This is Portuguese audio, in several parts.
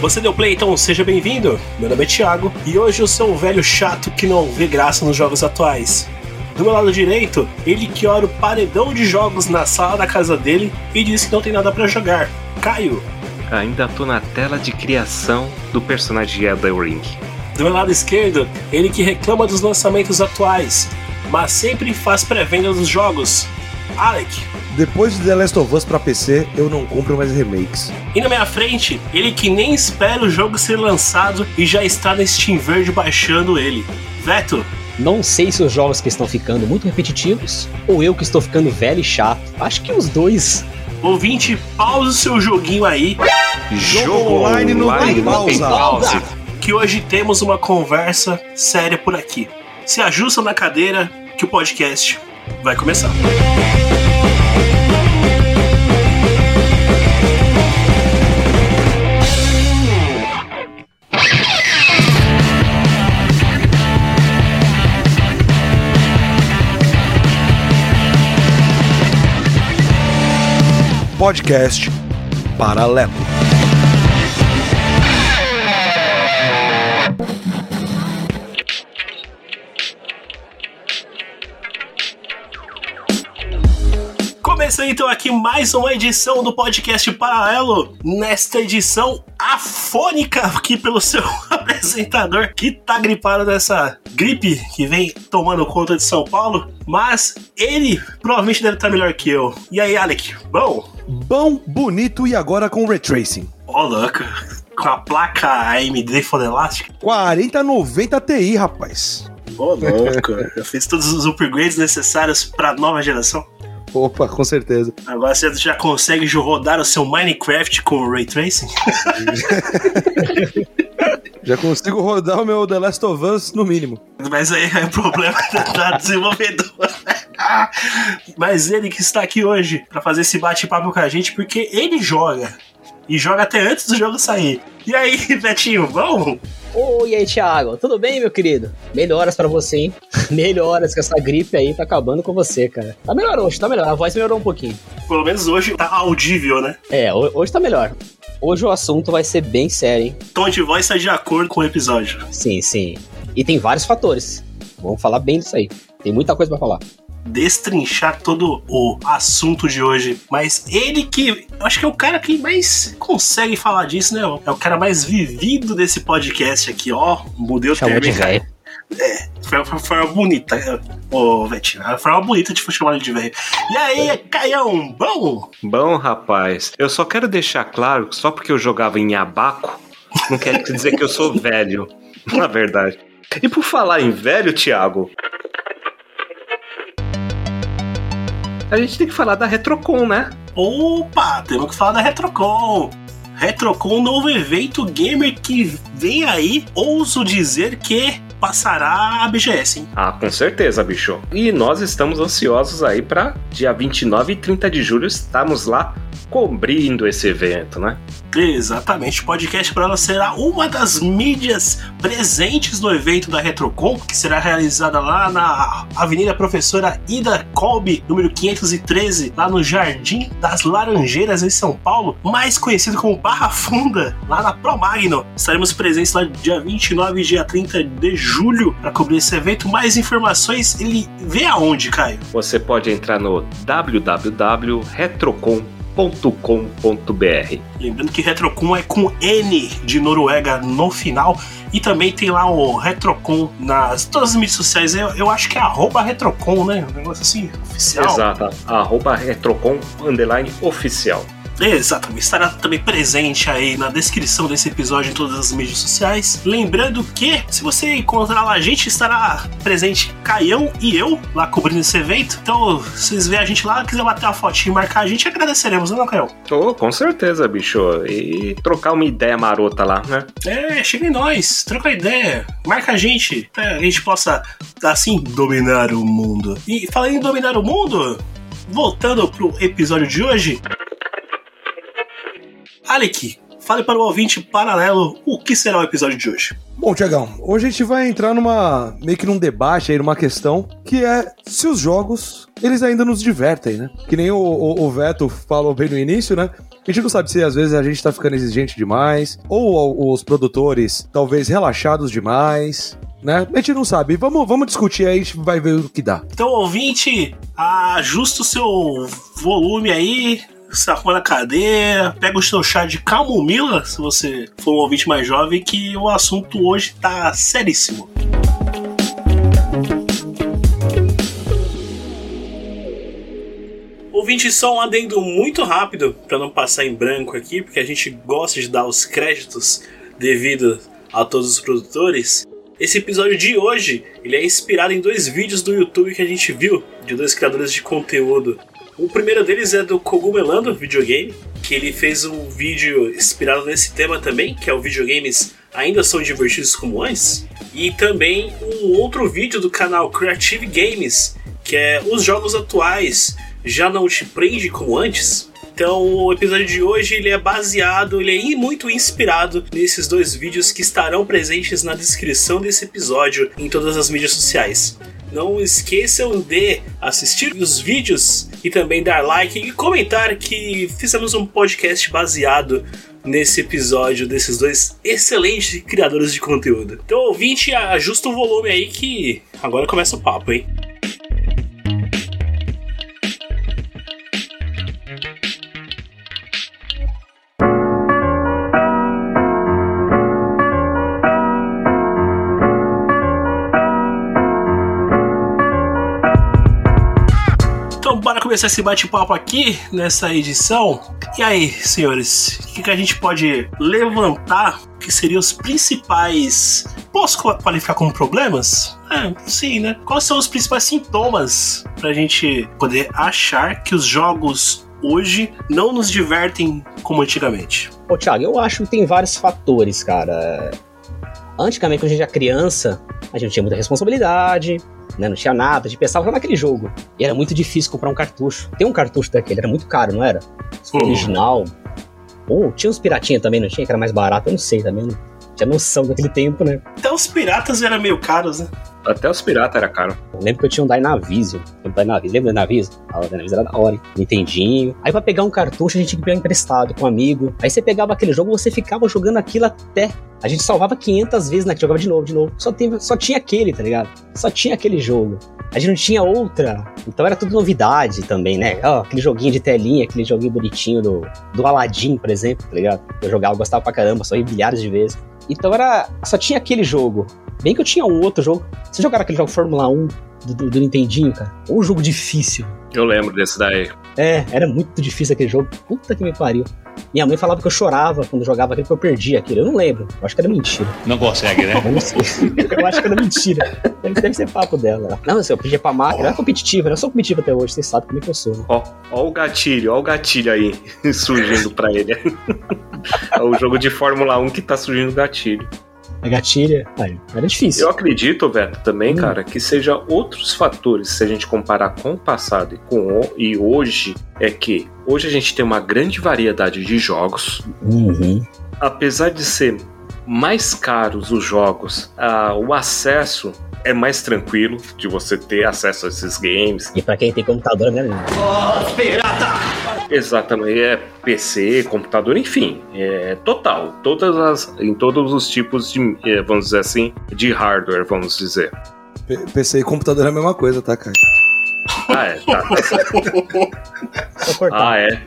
Você deu play, então seja bem-vindo. Meu nome é Thiago e hoje eu sou um velho chato que não vê graça nos jogos atuais. Do meu lado direito, ele que ora o paredão de jogos na sala da casa dele e diz que não tem nada para jogar. Caio. Ainda tô na tela de criação do personagem de Elden Ring. Do meu lado esquerdo, ele que reclama dos lançamentos atuais, mas sempre faz pré-venda dos jogos. Alec. Depois de The Last of Us pra PC, eu não compro mais remakes. E na minha frente, ele que nem espera o jogo ser lançado e já está na Steam Verde baixando ele. Veto. Não sei se os jogos que estão ficando muito repetitivos ou eu que estou ficando velho e chato. Acho que os dois. Ouvinte, pausa o seu joguinho aí. Jogo online não tem pausa. Que hoje temos uma conversa séria por aqui. Se ajusta na cadeira que o podcast vai começar. Podcast Paralelo. Então aqui mais uma edição do podcast Paralelo. Nesta edição afônica aqui pelo seu apresentador que tá gripado dessa gripe que vem tomando conta de São Paulo. Mas ele provavelmente deve estar melhor que eu. E aí, Alec? Bom? Bom, bonito e agora com Ray Tracing. Ó, oh, louco. Com a placa AMD Foda Elástica. 4090 Ti, rapaz. Ô, oh, louco. Eu fiz todos os upgrades necessários pra nova geração. Opa, com certeza. Agora você já consegue rodar o seu Minecraft com o Ray Tracing? já consigo rodar o meu The Last of Us no mínimo. Mas aí é o problema da desenvolvedora. Mas ele que está aqui hoje para fazer esse bate-papo com a gente, porque ele joga. E joga até antes do jogo sair. E aí, Betinho, vamos? Oi, aí, Thiago. Tudo bem, meu querido? Melhoras para você, hein? Melhoras, que essa gripe aí tá acabando com você, cara. Tá melhor hoje, tá melhor. A voz melhorou um pouquinho. Pelo menos hoje tá audível, né? É, hoje tá melhor. Hoje o assunto vai ser bem sério, hein? Tom de voz tá de acordo com o episódio. Sim, sim. E tem vários fatores. Vamos falar bem disso aí. Tem muita coisa para falar destrinchar todo o assunto de hoje. Mas ele que. Eu acho que é o cara que mais consegue falar disso, né? É o cara mais vivido desse podcast aqui, ó. Mudei o Chamou termo. De. É, foi, foi, foi, uma bonita, ô Vetinho. Foi uma bonita de chamar ele de velho. E aí, Caião, bom? Bom, rapaz. Eu só quero deixar claro que só porque eu jogava em abaco, não quer dizer que eu sou velho. Na verdade. E por falar em velho, Thiago, a gente tem que falar da Retrocon, né? Opa, temos que falar da Retrocon. Retrocon, novo evento gamer que vem aí, ouso dizer que passará a BGS, hein? Ah, com certeza, bicho. E nós estamos ansiosos aí para dia 29 e 30 de julho estamos lá cobrindo esse evento, né? Exatamente. O podcast para ela será uma das mídias presentes no evento da Retrocon, que será realizada lá na Avenida Professora Ida Colby, número 513, lá no Jardim das Laranjeiras, em São Paulo, mais conhecido como Barra Funda, lá na Promagno. Estaremos presentes lá dia 29 e dia 30 de julho para cobrir esse evento. Mais informações, ele vê aonde, Caio? Você pode entrar no www.retrocon.com retrocon.com.br. Lembrando que Retrocon é com N de Noruega no final. E também tem lá o Retrocon nas todas as mídias sociais. Eu, eu acho que é arroba Retrocon, né? Um negócio assim, oficial. Exato, arroba Retrocon underline oficial. Exatamente, estará também presente aí na descrição desse episódio em todas as mídias sociais. Lembrando que, se você encontrar lá a gente, estará presente Caião e eu lá cobrindo esse evento. Então, se vocês verem a gente lá, quiser bater uma fotinha e marcar a gente, agradeceremos, não, Caião? Oh, com certeza, bicho. E trocar uma ideia marota lá, né? É, chega em nós, troca ideia, marca a gente, pra a gente possa, assim, dominar o mundo. E falando em dominar o mundo, voltando pro episódio de hoje. Alec, fale para o ouvinte paralelo o que será o episódio de hoje. Bom, Tiagão, hoje a gente vai entrar numa meio que num debate aí, numa questão que é se os jogos eles ainda nos divertem, né? Que nem o, o, o Veto falou bem no início, né? A gente não sabe se às vezes a gente tá ficando exigente demais, ou os produtores talvez relaxados demais, né? A gente não sabe. Vamos, vamos discutir aí, a gente vai ver o que dá. Então, ouvinte, ajusta o seu volume aí, sacou na cadeira, pega o seu chá de camomila, se você for um ouvinte mais jovem, que o assunto hoje tá seríssimo. Ouvinte, só um adendo muito rápido para não passar em branco aqui, porque a gente gosta de dar os créditos devido a todos os produtores. Esse episódio de hoje, ele é inspirado em dois vídeos do YouTube que a gente viu de dois criadores de conteúdo o primeiro deles é do Cogumelando Videogame, que ele fez um vídeo inspirado nesse tema também, que é o videogames ainda são divertidos como antes. E também um outro vídeo do canal Creative Games, que é os jogos atuais já não te prende como antes. Então o episódio de hoje ele é baseado, ele é muito inspirado nesses dois vídeos que estarão presentes na descrição desse episódio em todas as mídias sociais. Não esqueçam de assistir os vídeos e também dar like e comentar que fizemos um podcast baseado nesse episódio desses dois excelentes criadores de conteúdo. Então, ouvinte, ajusta o volume aí que agora começa o papo, hein? Começar esse bate-papo aqui nessa edição. E aí, senhores, o que, que a gente pode levantar que seriam os principais. Posso qualificar como problemas? É, sim, né? Quais são os principais sintomas pra gente poder achar que os jogos hoje não nos divertem como antigamente? Ô, Thiago, eu acho que tem vários fatores, cara. Antigamente, quando a gente era criança, a gente tinha muita responsabilidade, né? Não tinha nada, a gente pensava só naquele jogo. E era muito difícil comprar um cartucho. Tem um cartucho daquele, era muito caro, não era? Original. Ou tinha uns piratinha também, não tinha? Que era mais barato, eu não sei também. Não tinha noção daquele tempo, né? Até os piratas eram meio caros, né? Até os piratas era caro. Eu lembro que eu tinha um Dynavision. Um Dynavision. Lembra Dynavision? Ah, o Dynavision era da hora, hein? Nintendinho. Aí pra pegar um cartucho a gente tinha que pegar emprestado com um amigo. Aí você pegava aquele jogo você ficava jogando aquilo até. A gente salvava 500 vezes, né? Jogava de novo, de novo. Só, teve, só tinha aquele, tá ligado? Só tinha aquele jogo. A gente não tinha outra. Então era tudo novidade também, né? Ó, aquele joguinho de telinha, aquele joguinho bonitinho do, do Aladdin, por exemplo, tá ligado? Eu jogava, eu gostava pra caramba, só milhares de vezes. Então era. Só tinha aquele jogo. Bem que eu tinha um outro jogo. Vocês jogaram aquele jogo Fórmula 1 do, do, do Nintendinho, cara? Um jogo difícil. Eu lembro desse daí. É, era muito difícil aquele jogo. Puta que me pariu. Minha mãe falava que eu chorava quando jogava aquele, que eu perdia aquilo. Eu não lembro. Eu acho que era mentira. Não consegue, né? Eu não sei. eu acho que era mentira. Deve, deve ser papo dela. Não, assim, eu pedia pra máquina. Era competitiva. Eu sou competitiva até hoje. Vocês sabem como é que eu sou. Né? Ó, ó o gatilho. Ó o gatilho aí surgindo pra ele. é o jogo de Fórmula 1 que tá surgindo gatilho a gatilha. Aí, era difícil. Eu acredito, Beto, também, hum. cara, que seja outros fatores, se a gente comparar com o passado e com o, e hoje, é que hoje a gente tem uma grande variedade de jogos. Uhum. Apesar de ser mais caros os jogos, uh, o acesso é mais tranquilo de você ter acesso a esses games. E para quem tem computador, né? Oh, pirata! Exatamente, é PC, computador, enfim, é total, todas as, em todos os tipos de, é, vamos dizer assim, de hardware, vamos dizer. P PC e computador é a mesma coisa, tá, cara? Ah, é, tá, ah, é.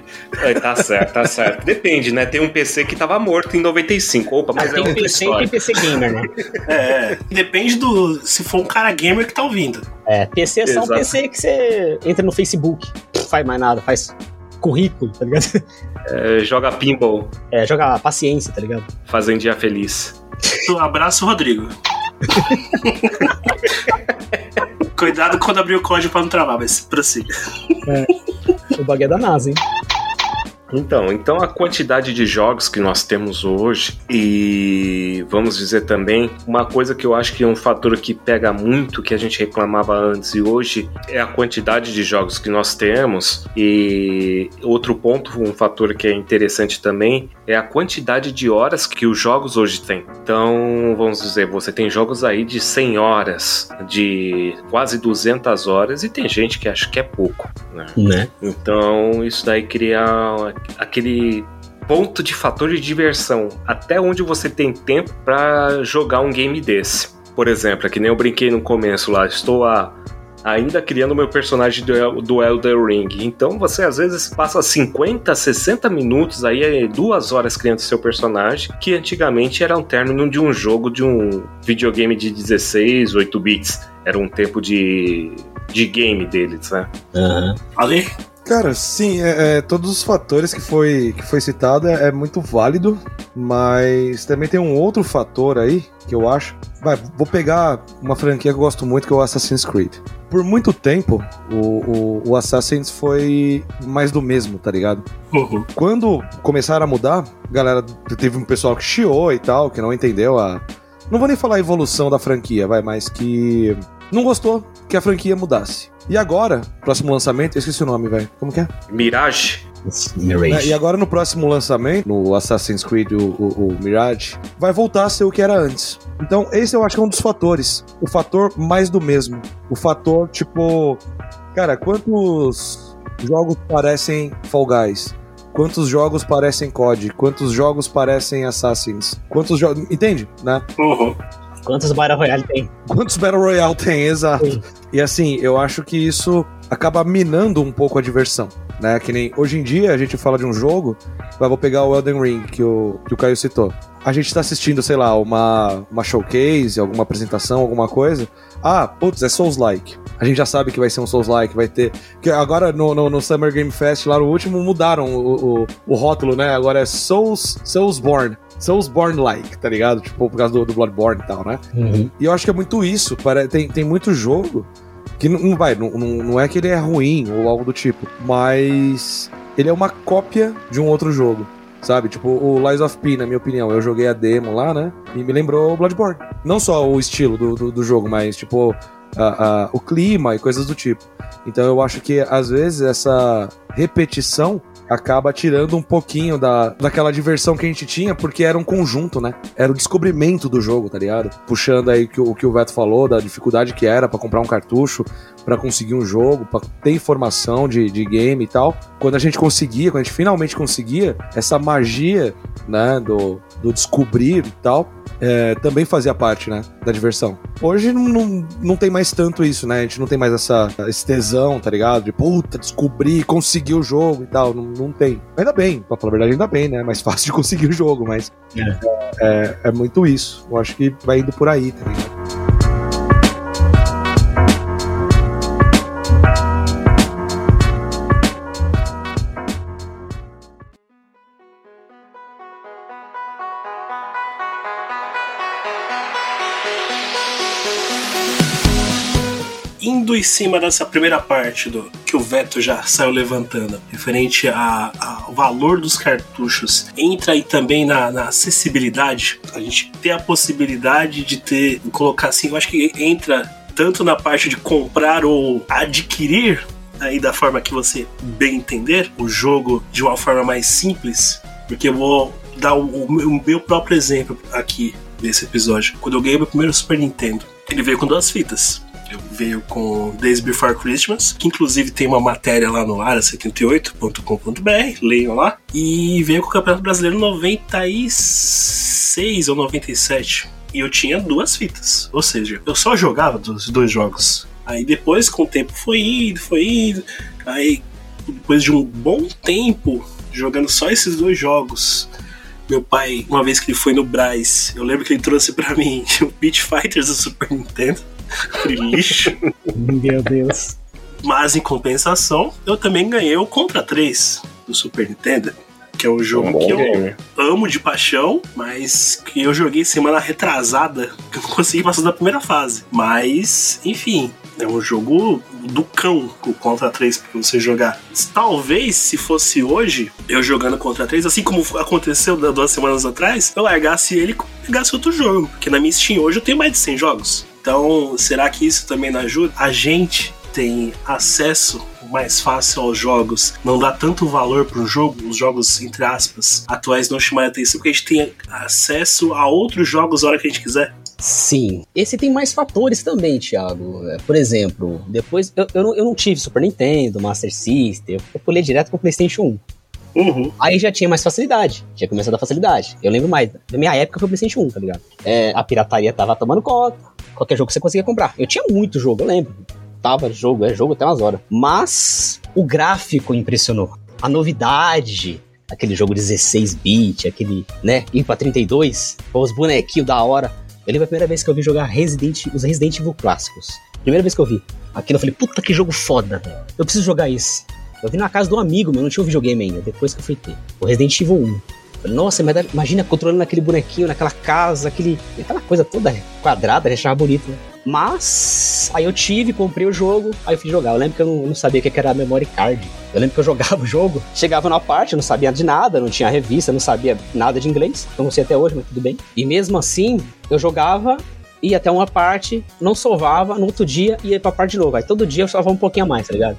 é. Tá certo, tá certo. Depende, né? Tem um PC que tava morto em 95. Opa, mas, mas é tem PC e tem PC gamer, né? É, depende do. Se for um cara gamer que tá ouvindo. É, PC é só Exato. um PC que você entra no Facebook, não faz mais nada, faz currículo, tá ligado? É, joga pinball. É, joga paciência, tá ligado? Fazendinha feliz. Um abraço, Rodrigo. Cuidado quando abrir o código pra não travar, mas prossiga. É, o bagulho é da NASA, hein? Então, então a quantidade de jogos que nós temos hoje e vamos dizer também uma coisa que eu acho que é um fator que pega muito que a gente reclamava antes e hoje é a quantidade de jogos que nós temos e outro ponto, um fator que é interessante também é a quantidade de horas que os jogos hoje têm. Então, vamos dizer, você tem jogos aí de 100 horas, de quase 200 horas e tem gente que acha que é pouco, né? Né? Então, isso daí cria aquele ponto de fator de diversão. Até onde você tem tempo para jogar um game desse. Por exemplo, é que nem eu brinquei no começo lá, estou a ainda criando meu personagem do, do Elder Ring. Então você às vezes passa 50, 60 minutos aí, é duas horas criando seu personagem, que antigamente era um término de um jogo de um videogame de 16, 8 bits. Era um tempo de, de game deles, né? Aham. Ale? Cara, sim, é, é, todos os fatores que foi, que foi citado é, é muito válido, mas também tem um outro fator aí que eu acho. Vai, vou pegar uma franquia que eu gosto muito, que é o Assassin's Creed. Por muito tempo, o, o, o Assassin's foi mais do mesmo, tá ligado? Uhum. Quando começaram a mudar, galera, teve um pessoal que chiou e tal, que não entendeu a. Não vou nem falar a evolução da franquia, vai, mas que não gostou que a franquia mudasse. E agora, próximo lançamento, eu esqueci o nome, velho. Como que é? Mirage? Mirage. É, e agora no próximo lançamento, no Assassin's Creed, o, o- o Mirage, vai voltar a ser o que era antes. Então, esse eu acho que é um dos fatores. O fator mais do mesmo. O fator, tipo. Cara, quantos jogos parecem Fall Guys? Quantos jogos parecem COD? Quantos jogos parecem Assassins? Quantos jogos. Entende? Né? Uhum. Quantos Battle Royale tem? Quantos Battle Royale tem? Exato. Sim. E assim, eu acho que isso acaba minando um pouco a diversão. Né? Que nem hoje em dia a gente fala de um jogo, vai, vou pegar o Elden Ring que o, que o Caio citou. A gente tá assistindo, sei lá, uma, uma showcase, alguma apresentação, alguma coisa. Ah, putz, é Souls-like. A gente já sabe que vai ser um Souls-like, vai ter. Que agora no, no, no Summer Game Fest, lá no último, mudaram o, o, o rótulo, né? Agora é Souls, Soulsborne. Soulsborne-like, tá ligado? Tipo, por causa do, do Bloodborne e tal, né? Uhum. E eu acho que é muito isso. pare- Tem, tem muito jogo que não, não vai, não, não, não é que ele é ruim ou algo do tipo, mas ele é uma cópia de um outro jogo. Sabe? Tipo, o Lies of P, na minha opinião. Eu joguei a demo lá, né? E me lembrou o Bloodborne. Não só o estilo do, do, do jogo, mas, tipo, a- a- o clima e coisas do tipo. Então eu acho que, às vezes, essa repetição acaba tirando um pouquinho da, daquela diversão que a gente tinha, porque era um conjunto, né? Era o descobrimento do jogo, tá ligado? Puxando aí que o que o Veto falou, da dificuldade que era pra comprar um cartucho, pra conseguir um jogo, pra ter informação de, de game e tal. Quando a gente conseguia, quando a gente finalmente conseguia, essa magia, né, do, do descobrir e tal, é, também fazia parte, né, da diversão. Hoje não, não, não tem mais tanto isso, né? A gente não tem mais essa, esse tesão, tá ligado? De puta, descobrir, conseguir o jogo e tal. Não, não tem. Ainda bem, pra falar a verdade, ainda bem, né? É mais fácil de conseguir o jogo, mas é, é muito isso. Eu acho que vai indo por aí, tá ligado? Indo em cima dessa primeira parte do que o Veto já saiu levantando, referente ao valor dos cartuchos, entra aí também na, na acessibilidade. A gente ter a possibilidade de ter, colocar assim, eu acho que entra tanto na parte de comprar ou adquirir aí da forma que você bem entender o jogo de uma forma mais simples, porque eu vou dar o, o meu próprio exemplo aqui nesse episódio. Quando eu ganhei meu primeiro Super Nintendo, ele veio com duas fitas. Veio com Days Before Christmas, que inclusive tem uma matéria lá no área78.com.br, leiam lá. E veio com o Campeonato Brasileiro 96 ou 97. E eu tinha duas fitas. Ou seja, eu só jogava dos dois jogos. Aí depois, com o tempo, foi indo, foi indo. Aí, depois de um bom tempo jogando só esses dois jogos, meu pai, uma vez que ele foi no Braz, eu lembro que ele trouxe pra mim o Beat Fighters do Super Nintendo. Aquele lixo. Meu Deus. Mas em compensação, eu também ganhei o Contra 3 do Super Nintendo. que é um jogo Um que eu game. amo de paixão, mas que eu joguei semana retrasada, que eu não consegui passar da primeira fase. Mas, enfim, é um jogo do cão o Contra 3 pra você jogar. Talvez, se fosse hoje, eu jogando Contra 3, assim como aconteceu duas semanas atrás, eu largasse ele e pegasse outro jogo. Porque na minha Steam hoje eu tenho mais de 100 jogos. Então, será que isso também não ajuda? A gente tem acesso mais fácil aos jogos, não dá tanto valor para um jogo, os jogos, entre aspas, atuais não chamam a atenção, porque a gente tem acesso a outros jogos a hora que a gente quiser. Sim. Esse tem mais fatores também, Thiago. É, Por exemplo, depois eu, eu, não, eu não tive Super Nintendo, Master System, eu, eu pulei direto pro PlayStation 1. Uhum. Aí já tinha mais facilidade, tinha começado a facilidade. Eu lembro mais, da minha época foi o PlayStation 1, tá ligado? É, a pirataria tava tomando conta, qualquer jogo que você conseguia comprar. Eu tinha muito jogo, eu lembro. Tava jogo, é jogo até umas horas. Mas o gráfico impressionou. A novidade, aquele jogo 16-bit, aquele, né, ir pra 32, com os bonequinhos da hora. Eu lembro a primeira vez que eu vi jogar Resident, os Resident Evil clássicos. Primeira vez que eu vi. Aquilo eu falei, puta que jogo foda, velho. Eu preciso jogar isso. Eu vi na casa um amigo meu, não tinha um videogame ainda, depois que eu fui ter. O Resident Evil 1. Nossa, imagina controlando aquele bonequinho naquela casa, aquele, aquela coisa toda quadrada, eu achava bonito, né? Mas aí eu tive, comprei o jogo, aí eu fui jogar. Eu lembro que eu não, não sabia o que era memory card. Eu lembro que eu jogava o jogo, chegava na parte, eu não sabia de nada, não tinha revista, não sabia nada de inglês. Eu não sei até hoje, mas tudo bem. E mesmo assim, eu jogava, ia até uma parte, não salvava, no outro dia ia pra parte de novo. Aí todo dia eu salvava um pouquinho a mais, tá ligado?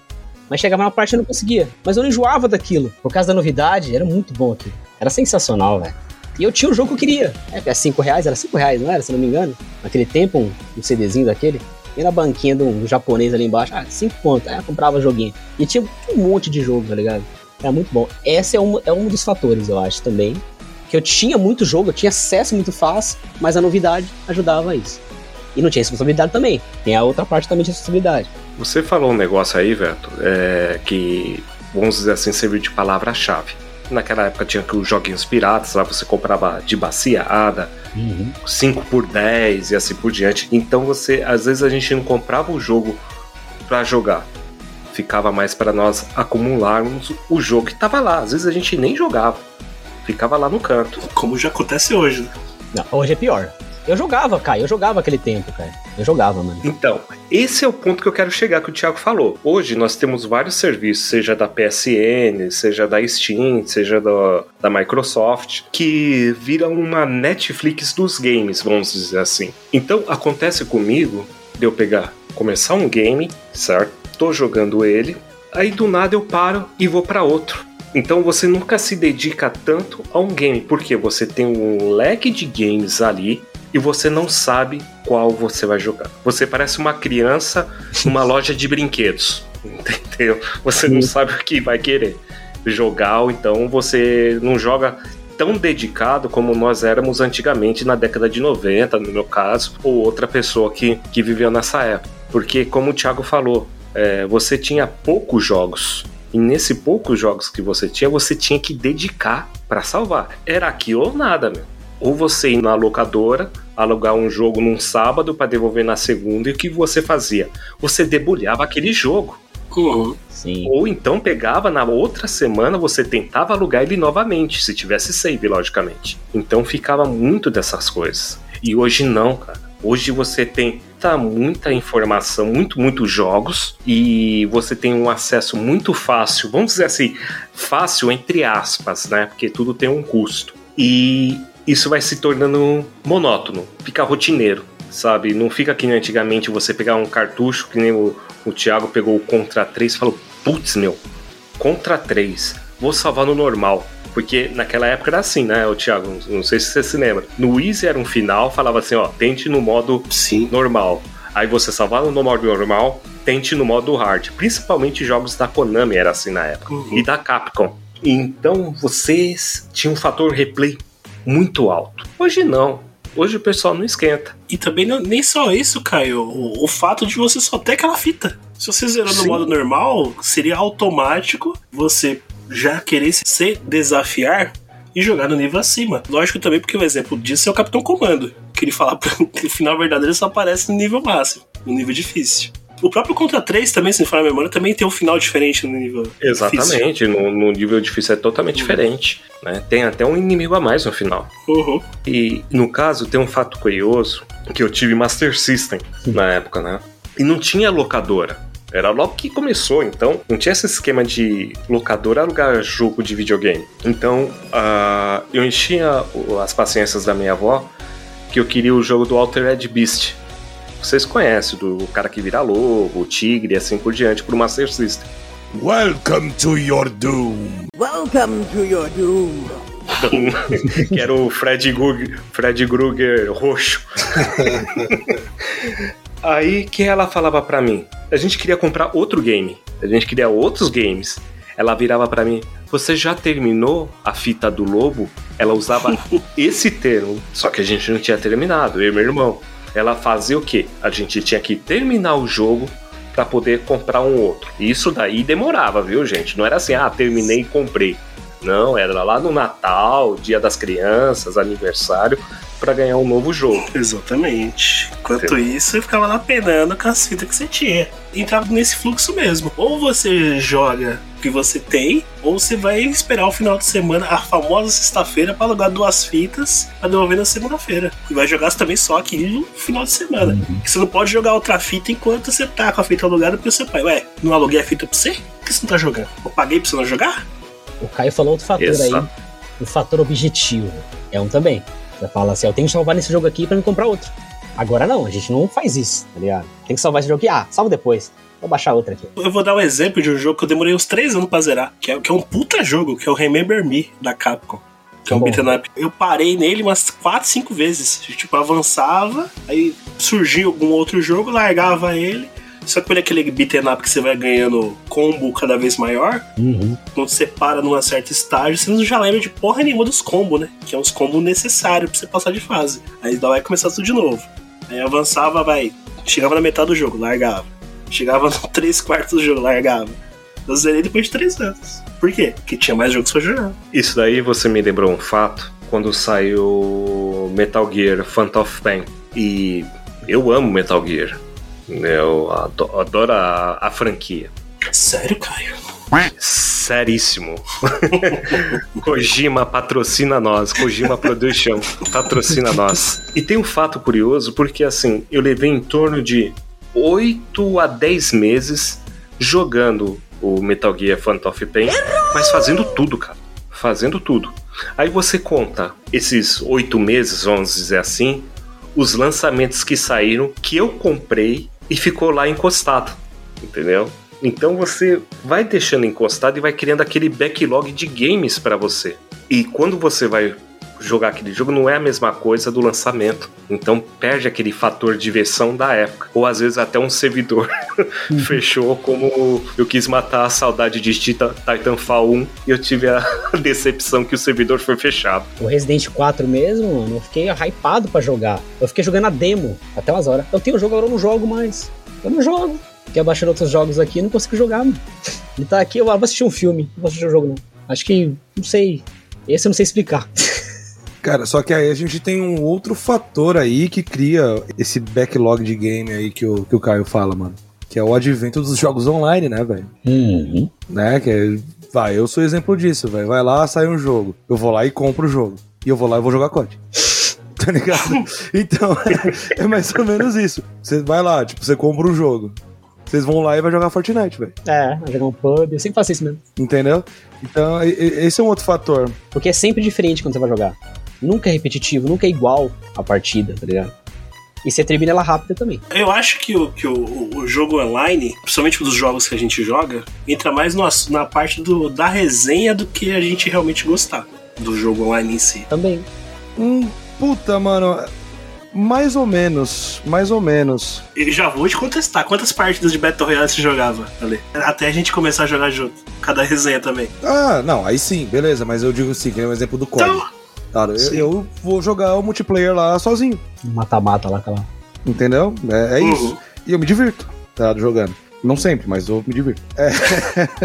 Mas chegava na parte e não conseguia. Mas eu não enjoava daquilo. Por causa da novidade, era muito bom aquilo. Era sensacional, velho. E eu tinha o jogo que eu queria. É, é 5 reais, era 5 reais, não era? Se não me engano. Naquele tempo, um, um CDzinho daquele. E na banquinha do um japonês ali embaixo, ah, 5 pontos. Aí eu comprava joguinho. E tinha um monte de jogo, tá ligado? Era muito bom. Esse é um, é um dos fatores, eu acho, também. Que eu tinha muito jogo, eu tinha acesso muito fácil, mas a novidade ajudava a isso. E não tinha responsabilidade também. Tem a outra parte também de responsabilidade. Você falou um negócio aí, Veto, é, que, vamos dizer assim, serviu de palavra-chave. Naquela época tinha que os joguinhos piratas, lá você comprava de baciada, 5 por 10 e assim por diante. Então você, às vezes a gente não comprava o jogo pra jogar. Ficava mais para nós acumularmos o jogo que tava lá. Às vezes a gente nem jogava. Ficava lá no canto. Como já acontece hoje, né? Não, hoje é pior. Eu jogava, cara, eu jogava aquele tempo, cara. Eu jogava, mano. Então, esse é o ponto que eu quero chegar que o Thiago falou. Hoje nós temos vários serviços, seja da PSN, seja da Steam, seja da, da Microsoft, que viram uma Netflix dos games, vamos dizer assim. Então, acontece comigo de eu pegar, começar um game, certo? Tô jogando ele, aí do nada eu paro e vou para outro. Então você nunca se dedica tanto a um game, porque você tem um leque de games ali e você não sabe qual você vai jogar. Você parece uma criança numa loja de brinquedos, entendeu? Você não sabe o que vai querer jogar, ou então você não joga tão dedicado como nós éramos antigamente na década de 90, no meu caso, ou outra pessoa que, que viveu nessa época. Porque, como o Thiago falou, é, você tinha poucos jogos. E nesse poucos jogos que você tinha, você tinha que dedicar para salvar. Era aquilo ou nada, meu. Ou você ir na locadora, alugar um jogo num sábado para devolver na segunda, e o que você fazia? Você debulhava aquele jogo. Uhum. Sim. Ou então pegava na outra semana, você tentava alugar ele novamente, se tivesse save, logicamente. Então ficava muito dessas coisas. E hoje não, cara. Hoje você tem tá, muita informação, muito, muitos jogos, e você tem um acesso muito fácil, vamos dizer assim, fácil entre aspas, né? Porque tudo tem um custo. E isso vai se tornando monótono, fica rotineiro, sabe? Não fica que nem antigamente você pegar um cartucho, que nem o, o Thiago pegou o Contra 3 e falou: putz, meu, Contra 3, vou salvar no normal. Porque naquela época era assim, né, o Thiago? Não sei se você se lembra. No Easy era um final, falava assim: ó, tente no modo Sim. normal. Aí você salvava no modo normal, tente no modo hard. Principalmente jogos da Konami era assim na época. Uhum. E da Capcom. Então vocês tinham um fator replay muito alto. Hoje não. Hoje o pessoal não esquenta. E também não- nem só isso, Caio. O, o fato de você só ter aquela fita. Se você zerar no modo normal, seria automático você já querer se desafiar e jogar no nível acima. Lógico também porque o exemplo disso é o Capitão Comando. Que ele fala que no final verdadeiro só aparece no nível máximo, no nível difícil. O próprio Contra 3 também, se não falar a memória, também tem um final diferente no nível. Exatamente, no, no, nível difícil é totalmente uhum. diferente. Né? Tem até um inimigo a mais no final. Uhum. E no caso, tem um fato curioso que eu tive Master System na época, né? E não tinha locadora. Era logo que começou, então não tinha esse esquema de locadora alugar jogo de videogame. Então uh, eu enchia as paciências da minha avó que eu queria o jogo do Altered Beast. Vocês conhecem, do cara que vira lobo, o tigre e assim por diante, pro Master System. Welcome to your doom. Welcome to your doom. que era o Fred Krueger, Fred Krueger roxo. Aí que ela falava para mim, a gente queria comprar outro game, a gente queria outros games. Ela virava para mim, você já terminou a fita do lobo? Ela usava esse termo, só que a gente não tinha terminado, eu e meu irmão. Ela fazia o quê? A gente tinha que terminar o jogo para poder comprar um outro. Isso daí demorava, viu, gente? Não era assim, ah, terminei e comprei. Não, era lá no Natal, Dia das Crianças, aniversário para ganhar um novo jogo. Exatamente. Enquanto isso, eu ficava lá penando com as fitas que você tinha. Entrava nesse fluxo mesmo. Ou você joga que você tem, ou você vai esperar o final de semana, a famosa sexta-feira, para alugar duas fitas pra devolver na segunda-feira. E vai jogar também só aqui no final de semana. Uhum. Você não pode jogar outra fita enquanto você tá com a fita alugada porque seu pai, ué, não aluguei a fita pra você? Por que você não tá jogando? Eu paguei pra você não jogar? O Caio falou outro fator Exato. aí. O fator objetivo. É um também. Você fala assim, eu tenho que salvar nesse jogo aqui para me comprar outro. Agora não, a gente não faz isso, tá ligado? Tem que salvar esse jogo aqui, ah, salva depois. Vou baixar outra aqui. Eu vou dar um exemplo de um jogo que eu demorei uns 3 anos pra zerar, que é, que é um puta jogo, que é o Remember Me, da Capcom. Que é um tá beat'em up. Eu parei nele umas 4, 5 vezes. Tipo, avançava, aí surgia algum outro jogo, largava ele, só que é aquele beat'em up que você vai ganhando combo cada vez maior, uhum. quando você para num certo estágio, você não já lembra de porra nenhuma dos combos, né? Que é os combos necessários pra você passar de fase. Aí vai começar tudo de novo. Aí avançava, vai. Chegava na metade do jogo, largava. Chegava no 3 quartos do jogo, largava. Eu zerei depois de 3 anos. Por quê? Porque tinha mais jogos pra jogar. Isso daí você me lembrou um fato quando saiu Metal Gear Phantom of Pain. E eu amo Metal Gear. Eu adoro, adoro a, a franquia. Sério, Caio? Seríssimo. Kojima patrocina nós. Kojima Production patrocina nós. E tem um fato curioso, porque assim, eu levei em torno de 8 a 10 meses jogando o Metal Gear Phantom of Pain, mas fazendo tudo, cara. Fazendo tudo. Aí você conta esses oito meses, vamos dizer assim, os lançamentos que saíram, que eu comprei e ficou lá encostado, entendeu? Então você vai deixando encostado e vai criando aquele backlog de games para você. E quando você vai jogar aquele jogo não é a mesma coisa do lançamento. Então perde aquele fator diversão da época. Ou às vezes até um servidor fechou como eu quis matar a saudade de Titanfall 1 e eu tive a decepção que o servidor foi fechado. O Resident 4 mesmo, mano, eu fiquei hypado para jogar. Eu fiquei jogando a demo até umas horas. Eu tenho o jogo, agora eu não jogo mais. Eu não jogo. Fiquei baixando outros jogos aqui e não consigo jogar, mano. Ele tá aqui, eu vou assistir um filme. Não vou assistir o um jogo, não. Acho que, não sei. Esse eu não sei explicar. Cara, só que aí a gente tem um outro fator aí que cria esse backlog de game aí que o, que o Caio fala, mano. Que é o advento dos jogos online, né, velho? Uhum. Né? Que é, vai, eu sou exemplo disso, velho. Vai lá, sai um jogo. Eu vou lá e compro o jogo. E eu vou lá e vou jogar COD. tá ligado? Então, é, é mais ou menos isso. Você vai lá, tipo, você compra um jogo. Vocês vão lá e vai jogar Fortnite, velho. É, vai jogar um pub. Eu sempre faço isso mesmo. Entendeu? Então, esse é um outro fator. Porque é sempre diferente quando você vai jogar. Nunca é repetitivo, nunca é igual a partida, tá ligado? E você termina ela rápida também. Eu acho que o, que o, o jogo online, principalmente dos jogos que a gente joga, entra mais no, na parte do, da resenha do que a gente realmente gostar do jogo online em si. Também. Hum, puta, mano. Mais ou menos, mais ou menos. E já vou te contestar. Quantas partidas de Battle Royale você jogava, ali? Até a gente começar a jogar junto. Cada resenha também. Ah, não, aí sim, beleza. Mas eu digo assim, que é um exemplo do código. Então, Cara, eu, eu, vou jogar o multiplayer lá sozinho. Mata-mata lá, aquela. Entendeu? É, é uhum. isso. E eu me divirto, tá? Jogando. Não sempre, mas eu me divirto. É.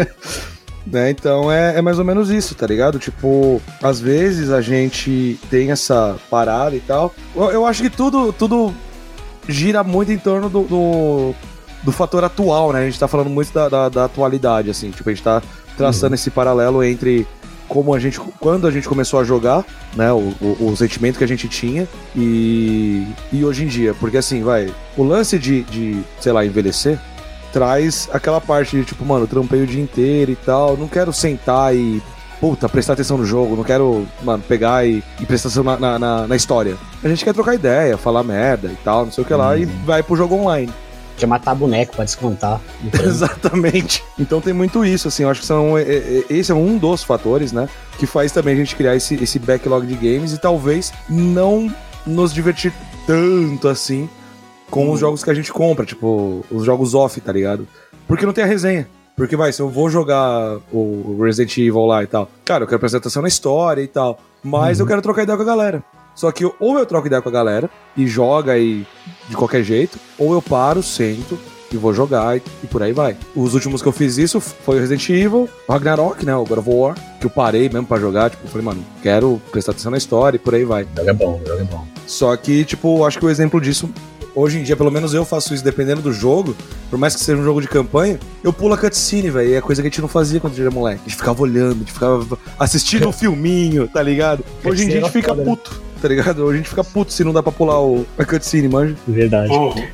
né? Então é, é mais ou menos isso, tá ligado? Tipo, às vezes a gente tem essa parada e tal. Eu, eu acho que tudo, tudo gira muito em torno do, do, do fator atual, né? A gente tá falando muito da, da, da atualidade, assim. Tipo, a gente tá traçando esse paralelo entre como a gente, quando a gente começou a jogar, né, o, o, o sentimento que a gente tinha e, e hoje em dia, porque assim, vai, o lance de, de, sei lá, envelhecer traz aquela parte de tipo, mano, trampei o dia inteiro e tal, não quero sentar e puta, prestar atenção no jogo, não quero, mano, pegar e, e prestar atenção na, na, na, na história. A gente quer trocar ideia, falar merda e tal, não sei o que lá, e vai pro jogo online. Quer matar boneco pra descontar. Então, Exatamente. Então tem muito isso, assim, eu acho que são, é, é, esse é um dos fatores, né, que faz também a gente criar esse, esse backlog de games e talvez não nos divertir tanto assim com os jogos que a gente compra, tipo, os jogos off, tá ligado? Porque não tem a resenha. Porque vai, se eu vou jogar o Resident Evil lá e tal, cara, eu quero prestar atenção na história e tal, mas eu quero trocar ideia com a galera. Só que ou eu troco ideia com a galera e joga e de qualquer jeito, ou eu paro, sento e vou jogar e, e por aí vai. Os últimos que eu fiz isso foi o Resident Evil, o Ragnarok, né, o God of War, que eu parei mesmo pra jogar, tipo, falei, mano, quero prestar atenção na história e por aí vai. o jogo é bom, o jogo é bom. Só que, tipo, acho que o exemplo disso, hoje em dia, pelo menos eu faço isso, dependendo do jogo, por mais que seja um jogo de campanha, eu pulo a cutscene, velho. É coisa que a gente não fazia quando a gente era moleque. A gente ficava olhando, a gente ficava assistindo um filminho, tá ligado? Hoje em dia a gente fica né? puto, tá ligado? Hoje a gente fica puto se não dá pra pular o, a cutscene, manja. Verdade. Uhum.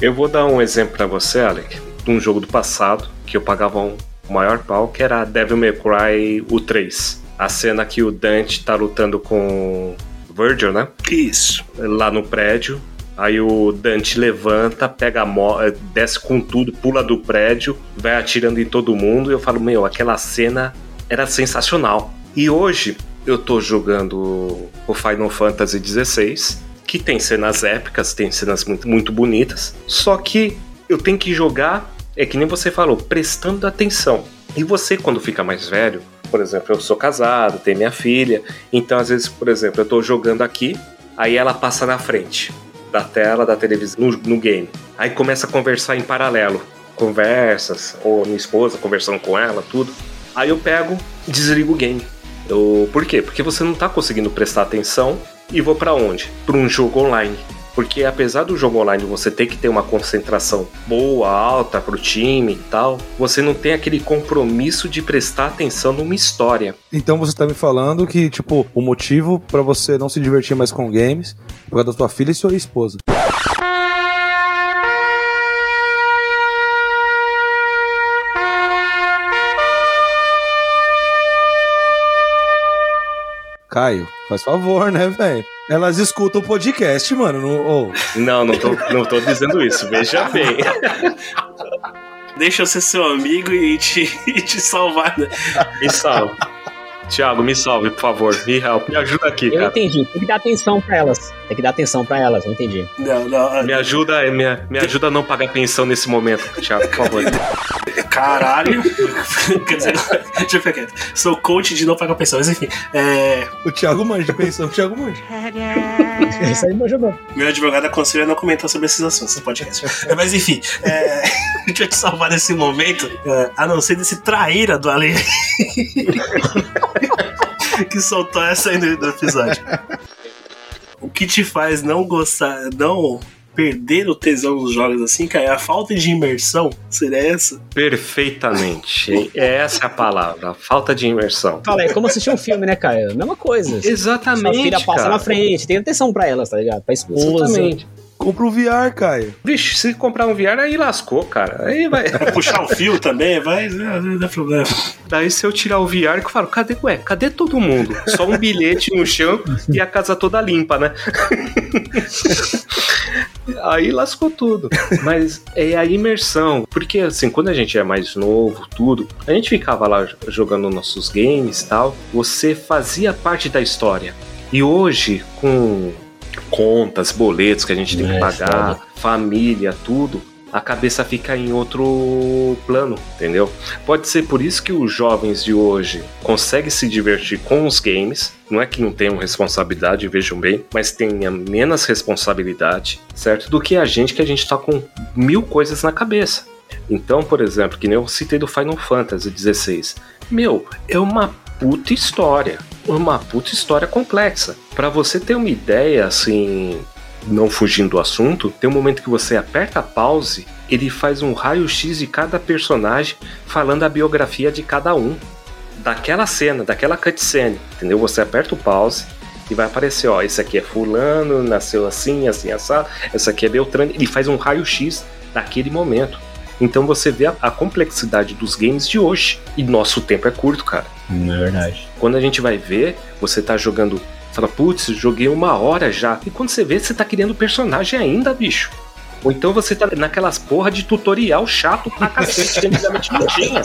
Eu vou dar um exemplo pra você, Alec, de um jogo do passado que eu pagava um maior pau, que era Devil May Cry o 3. A cena que o Dante tá lutando com Virgil, né? Isso. Lá no prédio. Aí o Dante levanta, pega a mo eh, desce com tudo, pula do prédio, vai atirando em todo mundo. E eu falo, meu, aquela cena era sensacional. E hoje eu tô jogando o Final Fantasy XVI, que tem cenas épicas, tem cenas muito, muito bonitas. Só que eu tenho que jogar, é que nem você falou, prestando atenção. E você, quando fica mais velho, por exemplo, eu sou casado, tenho minha filha, então às vezes, por exemplo, eu tô jogando aqui, aí ela passa na frente da tela da televisão, no, no game. Aí começa a conversar em paralelo. Conversas, ou minha esposa conversando com ela, tudo. Aí eu pego desligo o game. Eu, por quê? Porque você não tá conseguindo prestar atenção e vou pra onde? Pra um jogo online. Porque apesar do jogo online você ter que ter uma concentração boa, alta pro time e tal, você não tem aquele compromisso de prestar atenção numa história. Então você tá me falando que, tipo, o motivo pra você não se divertir mais com games é por causa da sua filha e sua esposa. Caio, faz favor, né, velho? Elas escutam o podcast, mano. Não, ô. Não, não tô, não tô dizendo isso, veja bem. Deixa eu ser seu amigo e te, e te salvar. né? Me salve. Tiago, me salve, por favor. Me help. Me ajuda aqui, Eu cara. entendi. Tem que dar atenção pra elas. Tem que dar atenção pra elas, eu entendi. Não, não. Me ajuda, me, me ajuda a não pagar pensão nesse momento, Tiago, por favor. Caralho. Quer dizer, deixa eu ficar quieto. Sou coach de não pagar pensão, mas enfim. É, O Thiago manja, pensão, o Thiago manja. Isso aí me ajudou. meu advogado aconselha não comentar sobre esses assuntos no podcast. É, mas enfim, é, deixa eu te salvar nesse momento, é, a não ser desse traíra do Ale que soltou essa aí no episódio. O que te faz não gostar, não perder o tesão nos jogos assim, cara, é a falta de imersão? Seria essa? Perfeitamente. Essa é a palavra. Falta de imersão. Fala, é como assistir um filme, né, Caio? Mesma coisa. Exatamente. Sua filha passa cara. na frente, tem atenção pra elas, tá ligado? Pra esposa. Exatamente. Compra o VR, Caio. Vixe, se comprar um VR, aí lascou, cara. Aí vai. Puxar o fio também, vai, não dá problema. Daí se eu tirar o VR, que eu falo, cadê, ué, cadê todo mundo? Só um bilhete no chão e a casa toda limpa, né? Aí lascou tudo. Mas é a imersão. Porque assim, quando a gente é mais novo, tudo, a gente ficava lá jogando nossos games e tal. Você fazia parte da história. E hoje, com contas, boletos que a gente tem que É, pagar, foda. família, tudo, a cabeça fica em outro plano, entendeu? Pode ser por isso que os jovens de hoje conseguem se divertir com os games. Não é que não tenham responsabilidade, vejam bem, mas tenha menos responsabilidade, certo? Do que a gente, que a gente tá com mil coisas na cabeça. Então, por exemplo, que nem eu citei do Final Fantasy XVI. Meu, é uma puta história. Uma puta história complexa. Pra você ter uma ideia, assim, não fugindo do assunto, tem um momento que você aperta pause ele faz um raio-x de cada personagem, falando a biografia de cada um. Daquela cena, daquela cutscene, entendeu? Você aperta o pause e vai aparecer, ó, esse aqui é fulano, nasceu assim, assim, assado, essa aqui é Beltrano. Ele faz um raio-x daquele momento. Então você vê a, a complexidade dos games de hoje. E nosso tempo é curto, cara. Não é verdade. Quando a gente vai ver, você tá jogando. Fala, putz, joguei uma hora já. E quando você vê, você tá criando personagem ainda, bicho. Ou então você tá naquelas porra de tutorial chato pra cacete que antigamente não tinha.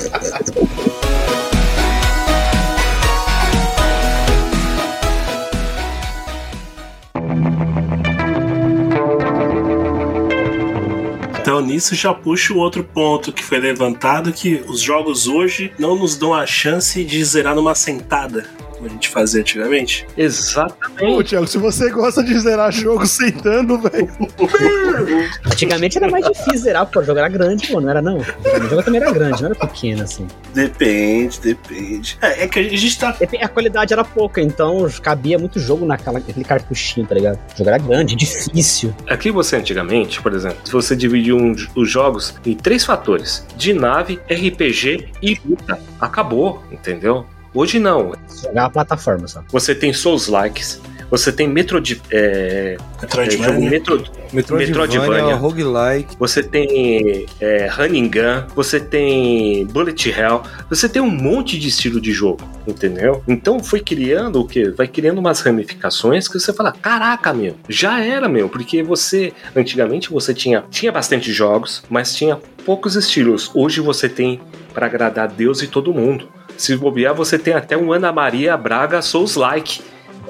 Nisso já puxa o outro ponto que foi levantado, que os jogos hoje não nos dão a chance de zerar numa sentada, como a gente fazia antigamente. Exatamente. Thiago, se você gosta de zerar jogo sentando, velho. Antigamente era mais difícil zerar, pô, o jogo era grande, pô, não era não? O jogo também era grande, não era pequeno assim. Depende, depende. É, é que a gente tá. A qualidade era pouca, então cabia muito jogo naquela, naquele cartuchinho, tá ligado? O jogo era grande, difícil. Aqui você antigamente, por exemplo, se você dividiu um- os jogos em três fatores: de nave, RPG e luta. Acabou, entendeu? Hoje não. Jogava plataforma só. Você tem Souls Likes, você tem Metroid. É, é, Metroidvania. Metro, Metroidvania, Metroidvania. roguelike. você tem é, Running Gun, você tem Bullet Hell, você tem um monte de estilo de jogo, entendeu? Então foi criando o quê? Vai criando umas ramificações que você fala, caraca, meu, já era, meu, porque você, antigamente você tinha, tinha bastante jogos, mas tinha poucos estilos. Hoje você tem para agradar Deus e todo mundo. Se bobear, você tem até um Ana Maria Braga Souls-like.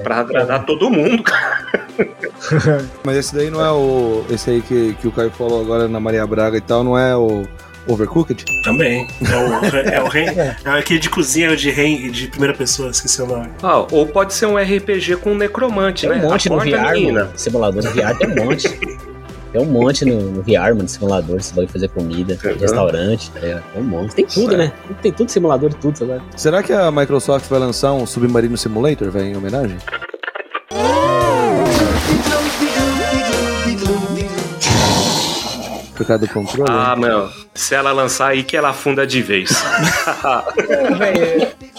Pra agradar todo mundo, cara. Mas esse daí não é o. Esse aí que, que o Caio falou agora na Maria Braga e tal, não é o Overcooked? Também. É o, é o rei. É aquele de cozinha de rei de primeira pessoa, esqueci o nome. Ah, ou pode ser um RPG com necromante, Tem né? um monte no Acorda, VR, menina. Simulador no VR tem um monte. Tem um monte no, no VR, mano, simulador, você vai fazer comida, Uhum. restaurante, ligado? Tem um monte. Tem tudo, Certo. né? Tem tudo simulador, tudo. Será que a Microsoft vai lançar um Submarino Simulator, velho, em homenagem? Por causa do controle? Ah, meu, se ela lançar aí que ela afunda de vez.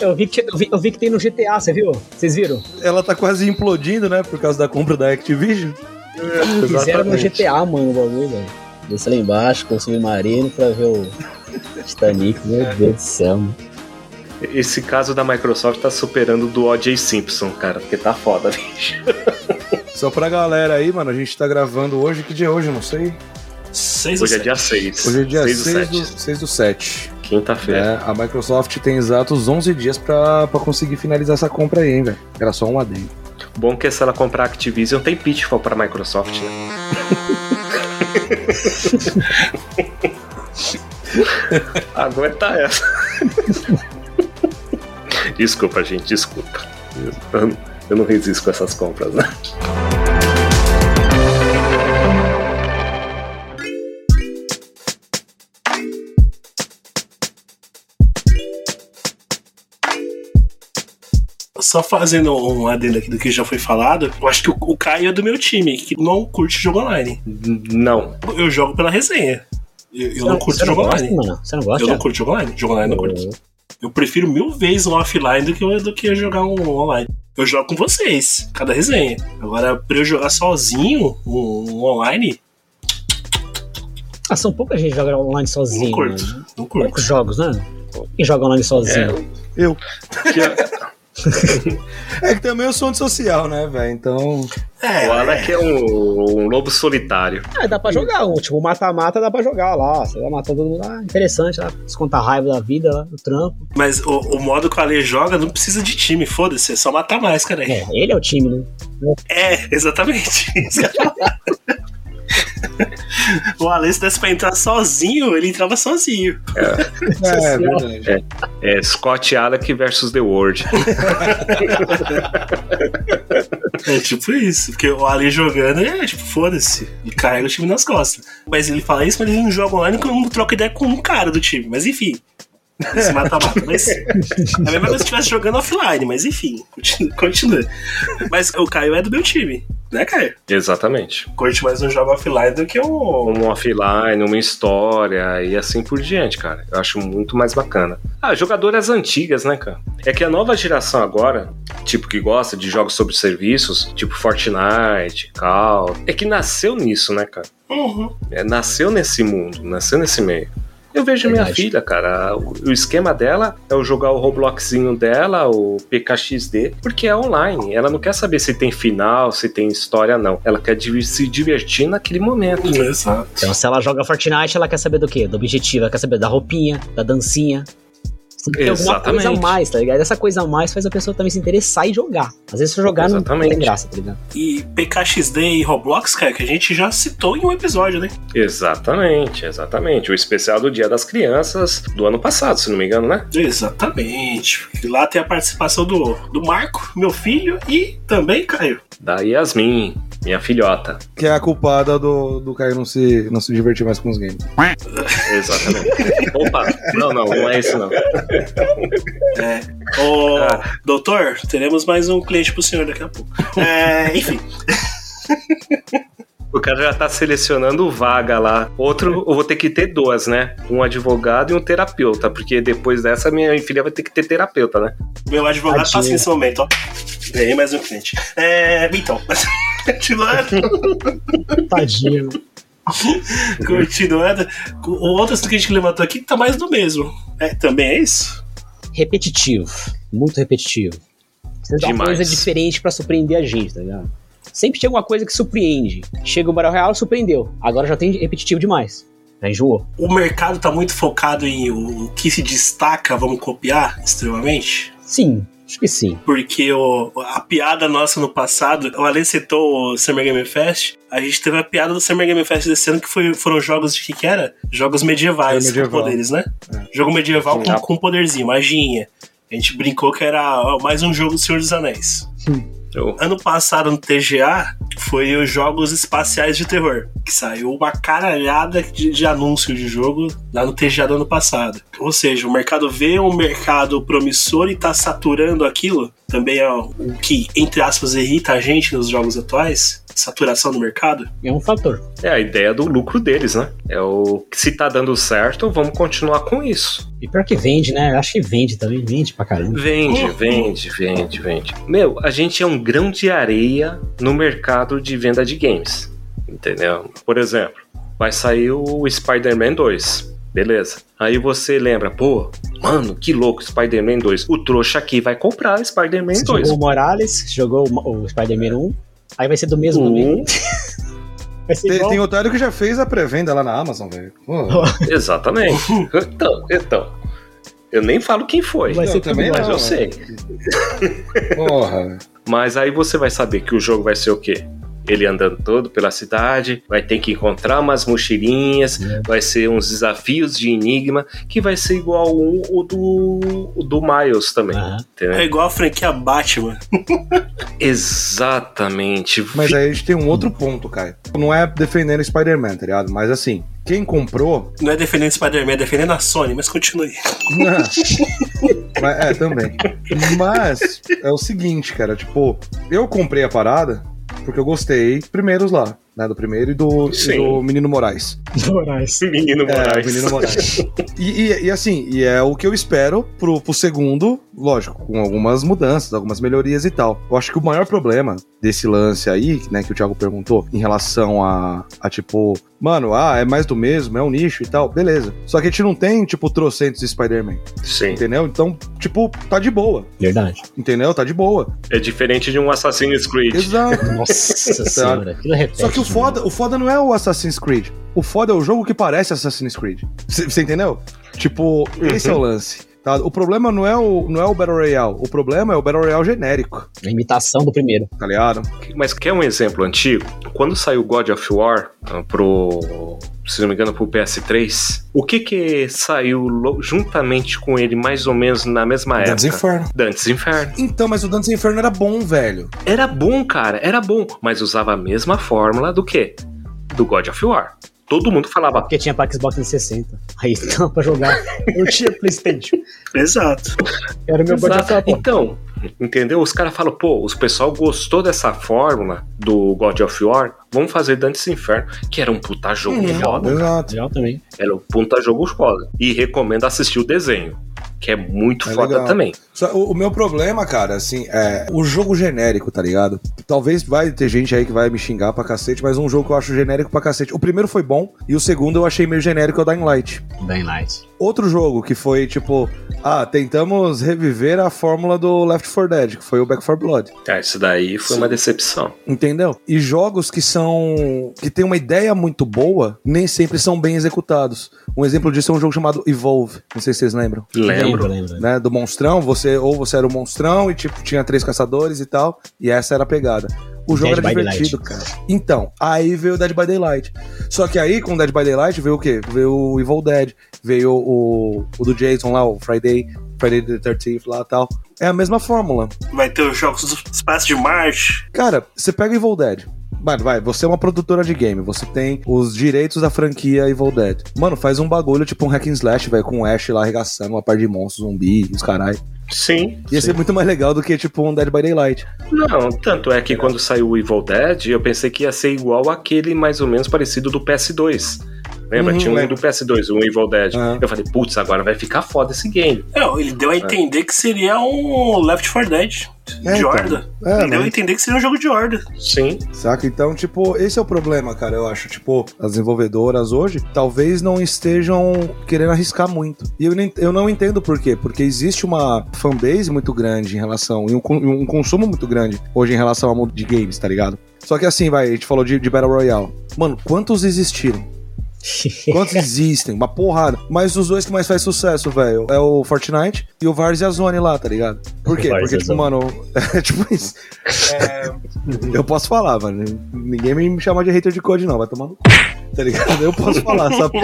Eu vi, que, eu, vi, eu vi que tem no GTA, você viu? Vocês viram? Ela tá quase implodindo, né? Por causa da compra da Activision. Fizeram no GTA, mano, o bagulho, velho. Desce lá embaixo com o submarino pra ver o Titanic. Meu Deus do céu, mano. Esse caso da Microsoft tá superando o do O.J. Simpson, cara, porque tá foda, bicho. Só pra galera aí, mano, a gente tá gravando hoje. Que dia é hoje? Eu não sei. 6 Hoje é dia 6. Hoje é dia 6 6 do do, 7. 6 do 7. Quinta-feira. É, a Microsoft tem exatos 11 dias pra, pra conseguir finalizar essa compra aí, hein, velho. Era só um adendo. Bom que se ela comprar a Activision, tem pitfall pra Microsoft, né? Aguenta essa. desculpa, gente, desculpa. Eu, eu não resisto com essas compras, né? Só fazendo um adendo aqui do que já foi falado, eu acho que o, o Caio é do meu time, que não curte jogo online. Não. Eu jogo pela resenha. Eu, eu Você não curto você jogo gosta, online. Mano? Você não gosta? Eu não curto jogo online. Jogo online eu não curto. Eu prefiro mil vezes um offline do que, do que jogar um online. Eu jogo com vocês, cada resenha. Agora, pra eu jogar sozinho, um, um online, Ah, são pouca gente que joga online sozinho. não curto. mano. Não curto. Poucos jogos, né? Quem joga online sozinho? Eu. É que também eu sou antissocial, né, velho? Então. É, o Alec é um, um lobo solitário. Ah, dá pra jogar. um, Tipo, mata-mata dá pra jogar lá. Você vai matar todo mundo lá. Interessante lá. Descontar a raiva da vida lá, do trampo. mas o, o modo que o Ale joga não precisa de time, foda-se, é só matar mais, cara. É, ele é o time, né? É, exatamente. o Ale, se desse pra entrar sozinho, ele entrava sozinho. É, verdade. É Scott Alec versus The World. É tipo isso, porque o Ali jogando é tipo, foda-se, e carrega o time nas costas. Mas ele fala isso, mas ele não joga online porque não troca ideia com um cara do time. Mas enfim. Esse mata-mata. Mas é a mesma coisa se estivesse jogando offline, mas enfim, continua, continua. Mas o Caio é do meu time. Né, Caio? Exatamente. Curte mais um jogo offline do que um. Um offline, uma história e assim por diante, cara. Eu acho muito mais bacana. Ah, jogadoras antigas, né, cara? É que a nova geração agora, tipo que gosta de jogos sobre serviços, tipo Fortnite, Call, é que nasceu nisso, né, cara? Uhum. É, nasceu nesse mundo, nasceu nesse meio. Eu vejo minha Verdade. filha, cara. O, o esquema dela é eu jogar o Robloxzinho dela, o PKXD, porque é online. Ela não quer saber se tem final, se tem história, não. Ela quer div- se divertir naquele momento. Exato. Então, se ela joga Fortnite, ela quer saber do quê? Do objetivo, ela quer saber da roupinha, da dancinha. Tem ter alguma Exatamente. coisa a mais, tá ligado? Essa coisa a mais faz a pessoa também se interessar e jogar. Às vezes, se jogar não Exatamente. tem graça, tá ligado? E PKXD e Roblox, cara, que a gente já citou em um episódio, né? Exatamente, exatamente. O especial do Dia das Crianças do ano passado, se não me engano, né? Exatamente. E lá tem a participação do, do Marco, meu filho, e também Caio. Da Yasmin, minha filhota. Que é a culpada do, do Caio não se, não se divertir mais com os games. Exatamente. Opa, não, não, não é isso não. Ô, Ah. doutor, teremos mais um cliente pro senhor daqui a pouco. É, enfim, O cara já tá selecionando vaga lá. Outro, eu vou ter que ter duas, né? Um advogado e um terapeuta, porque depois dessa minha filha vai ter que ter terapeuta, né? meu advogado tá assim Tadinho. nesse momento, ó. Ganhei mais um cliente. É, então, continuando. Tadinho. Continuando. O outro assunto que a gente levantou aqui tá mais do mesmo. É, também é isso? Repetitivo. Muito repetitivo. Precisa de uma coisa diferente pra surpreender a gente, tá ligado? Sempre tem alguma coisa que surpreende. Chega o Battle Royale, surpreendeu. Agora já tem repetitivo demais. Já enjoou. O mercado tá muito focado em o, que se destaca, vamos copiar extremamente. Sim, acho que sim. Porque o, a piada nossa no passado, o Alê citou o Summer Game Fest, a gente teve a piada do Summer Game Fest desse ano que foi, foram jogos de que que era? Jogos medievais É medieval. com poderes, né? Jogo medieval com, Sim. com poderzinho, maginha. A gente brincou que era ó, mais um jogo do Senhor dos Anéis. Ano passado no TGA foi os Jogos Espaciais de Terror, que saiu uma caralhada de, de anúncio de jogo lá no TGA do ano passado. Ou seja, o mercado vê um mercado promissor e tá saturando aquilo. Também é o que, entre aspas, irrita a gente nos jogos atuais. Saturação do mercado. É um fator. É a ideia do lucro deles, né? É o que se tá dando certo, vamos continuar com isso. E pior que vende, né? Eu acho que vende também. Vende pra caramba. Vende, Uhum. vende, vende, vende. Meu, a gente é um grão de areia no mercado de venda de games. Entendeu? Por exemplo, vai sair o Spider-Man 2. Beleza. Aí você lembra, pô, mano, que louco, Spider-Man 2. O trouxa aqui vai comprar Spider-Man Você 2. jogou o Morales, jogou o o Spider-Man 1, aí vai ser do mesmo Um, ser Tem, tem otário que já fez a pré-venda lá na Amazon, velho. Exatamente. Então, então. Eu nem falo quem foi, Vai Não, também mas não, eu sei. porra. velho. Mas aí você vai saber que o jogo vai ser o quê? Ele andando todo pela cidade, vai ter que encontrar umas mochilinhas, vai ser uns desafios de enigma, que vai ser igual o, o do, o do Miles também. Entendeu? É igual a franquia Batman. Exatamente. Mas aí a gente tem um outro ponto, Caio. Não é defendendo Spider-Man, tá ligado? Mas assim, quem comprou. Não é defendendo Spider-Man, é defendendo a Sony, mas continue. Mas- é, também. Mas é o seguinte, cara, tipo, eu comprei a parada porque eu gostei primeiros lá, né? Do primeiro e do, e do Menino Moraes. Moraes. Menino É, Moraes. o Menino Moraes. E, e- e assim, e é o que eu espero pro, pro segundo, lógico, com algumas mudanças, algumas melhorias e tal. Eu acho que o maior problema desse lance aí, né, que o Thiago perguntou, em relação a, a tipo, mano, ah, é mais do mesmo, é um nicho e tal, beleza. Só que a gente não tem, tipo, trocentos Spider-Man, Sim. entendeu? Então, tipo, tá de boa, Verdade. entendeu? Tá de boa. É diferente de um Assassin's Creed. Exato. Nossa senhora, aquilo repete. Só que o né? foda, o foda não é o Assassin's Creed. O foda é o jogo que parece Assassin's Creed. Você entendeu? Tipo, esse é o lance. Tá? O problema não é o, não é o Battle Royale. O problema é o Battle Royale genérico, A imitação do primeiro. tá ligado? Mas quer um exemplo antigo? Quando saiu God of War ah, pro, se não me engano, pro PS3, o que que saiu juntamente com ele mais ou menos na mesma Dantes época? Inferno. Dantes Inferno. Então, mas o Dantes Inferno era bom, velho. Era bom, cara, era bom, mas usava a mesma fórmula do que? Do God of War. Todo mundo falava, Porque tinha pra Xbox 360. Aí não pra jogar. Eu tinha Playstation. Exato. Era o meu Exato. Então, Entendeu? Os caras falam, pô, os pessoal gostou dessa fórmula do God of War, vamos fazer Dantes Inferno, que era um puta jogo Uhum. foda. Exato. Legal também. Era um puta jogo foda. E recomendo assistir o desenho, que é muito É foda legal. também. Só- o, o meu problema, cara, assim, é o jogo genérico, tá ligado? Talvez vai ter gente aí que vai me xingar pra cacete, mas um jogo que eu acho genérico pra cacete. O primeiro foi bom e o segundo eu achei meio genérico é o Dying Light. Dying Light. Outro jogo que foi tipo, ah, tentamos reviver a fórmula do Left 4 Dead, que foi o Back 4 Blood. Ah, isso daí foi uma decepção. Entendeu? E jogos que são. que tem uma ideia muito boa, nem sempre são bem executados. Um exemplo disso é um jogo chamado Evolve. Não sei se vocês lembram. Lembro. lembro. Né, do monstrão, você ou você era o monstrão e tipo tinha três caçadores e tal, e essa era a pegada. O jogo Dead era divertido, Daylight. cara. Então, aí veio o Dead by Daylight. Só que aí, com o Dead by Daylight, veio o quê? Veio o Evil Dead, veio o, o do Jason lá, o Friday, Friday the 13th lá e tal. É a mesma fórmula. Vai ter os jogos do Espaço de Marte. Cara, você pega Evil Dead. Mano, vai, você é uma produtora de game, você tem os direitos da franquia Evil Dead. Mano, faz um bagulho tipo um hack and slash, velho, com o Ash lá arregaçando uma par de monstros, zumbi, os caralho. Sim. Ia ser muito mais legal do que tipo um Dead by Daylight. Não, tanto é que quando saiu o Evil Dead, eu pensei que ia ser igual aquele mais ou menos parecido do PS2. Lembra? Uhum, Tinha um lembro. do PS2, um Evil Dead. Aham. Eu falei, putz, agora vai ficar foda esse game. Não, ele deu a entender que seria um Left 4 Dead É, de então. horda. É, ele deu a mas- entender que seria um jogo de horda. Sim. Saca? Então, tipo, esse é o problema, cara, eu acho. Tipo, as desenvolvedoras hoje talvez não estejam querendo arriscar muito. E eu, nem- eu não entendo por quê. Porque existe uma fanbase muito grande em relação. e um, um consumo muito grande hoje em relação ao mundo de games, tá ligado? Só que assim, vai, a gente falou de, de Battle Royale. Mano, quantos existiram? Quantos existem? Uma porrada. Mas os dois que mais faz sucesso, velho, é o Fortnite e o Várzea Zone lá, tá ligado? Por quê? Porque, tipo, Zone. mano, é tipo isso. É, eu posso falar, mano. Ninguém me chama de hater de code, não. Vai tomar no cu. Tá ligado? Eu posso falar, sabe?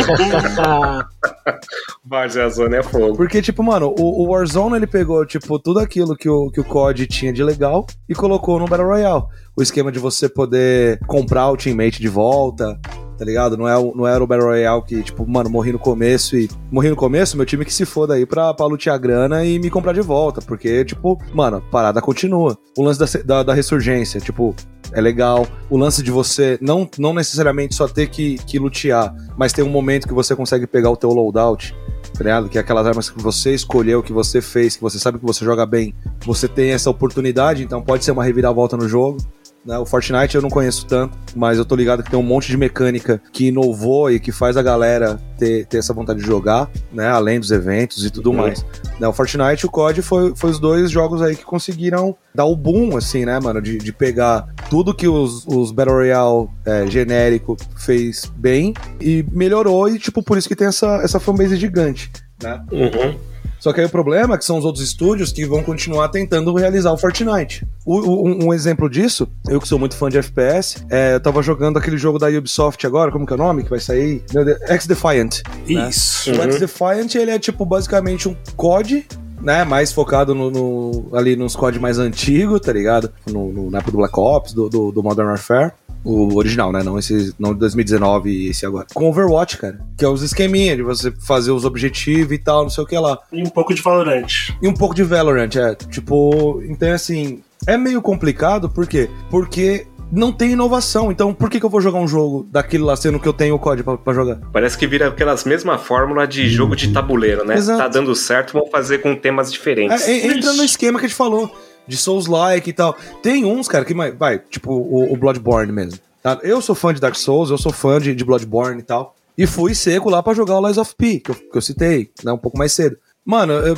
Várzea Zona é fogo. Porque, tipo, mano, o, o Warzone ele pegou, tipo, tudo aquilo que o, que o COD tinha de legal e colocou no Battle Royale. O esquema de você poder comprar o teammate de volta, tá ligado? Não, é, não era o Battle Royale que, tipo, mano, morri no começo e. Morri no começo, meu time que se foda aí pra, pra lutear grana e me comprar de volta. Porque, tipo, mano, parada continua. O lance da, da, da ressurgência, tipo, é legal. O lance de você não, não necessariamente só ter que, que lutear, mas ter um momento que você consegue pegar o teu loadout tá ligado? Que é aquelas armas que você escolheu, que você fez, que você sabe que você joga bem. Você tem essa oportunidade, então pode ser uma reviravolta no jogo. Né? O Fortnite eu não conheço tanto, mas eu tô ligado que tem um monte de mecânica que inovou e que faz a galera ter, ter essa vontade de jogar, né? Além dos eventos e tudo Uhum. mais. Né, O Fortnite e o COD foi, foi os dois jogos aí que conseguiram dar o boom, assim, né, mano? De, de pegar tudo que os, os Battle Royale é, genérico fez bem e melhorou, e, tipo, por isso que tem essa, essa fanbase gigante, né? Uhum. Só que aí o problema é que são os outros estúdios que vão continuar tentando realizar o Fortnite. O- o- um, exemplo disso, eu que sou muito fã de FPS, é, eu tava jogando aquele jogo da Ubisoft agora, como que é o nome? Que vai sair? X-Defiant. né? Isso. O Uhum. X-Defiant, ele é tipo basicamente um COD, né? Mais focado no, no- ali nos COD mais antigos, tá ligado? No, no, na época do Black Ops, do, do, do Modern Warfare. O original, né? Não esse não de 2019 e esse agora. Com Overwatch, cara. Que é os esqueminha de você fazer os objetivos e tal, não sei o que lá. E um pouco de Valorant. E um pouco de Valorant, é. Tipo, então assim, é meio complicado, por quê? Porque não tem inovação. Então, por que, que eu vou jogar um jogo daquele lá, sendo que eu tenho o código pra, pra jogar? Parece que vira aquelas mesma fórmula de jogo de tabuleiro, né? Exato. Tá dando certo, vamos fazer com temas diferentes. É, en- entra no esquema que a gente falou, de Souls-like e tal. Tem uns, cara, que vai, tipo o, o Bloodborne mesmo. tá? Eu sou fã de Dark Souls, eu sou fã de, de Bloodborne e tal. E fui seco lá pra jogar o Lies of P, que eu, que eu citei, né, um pouco mais cedo. Mano, eu-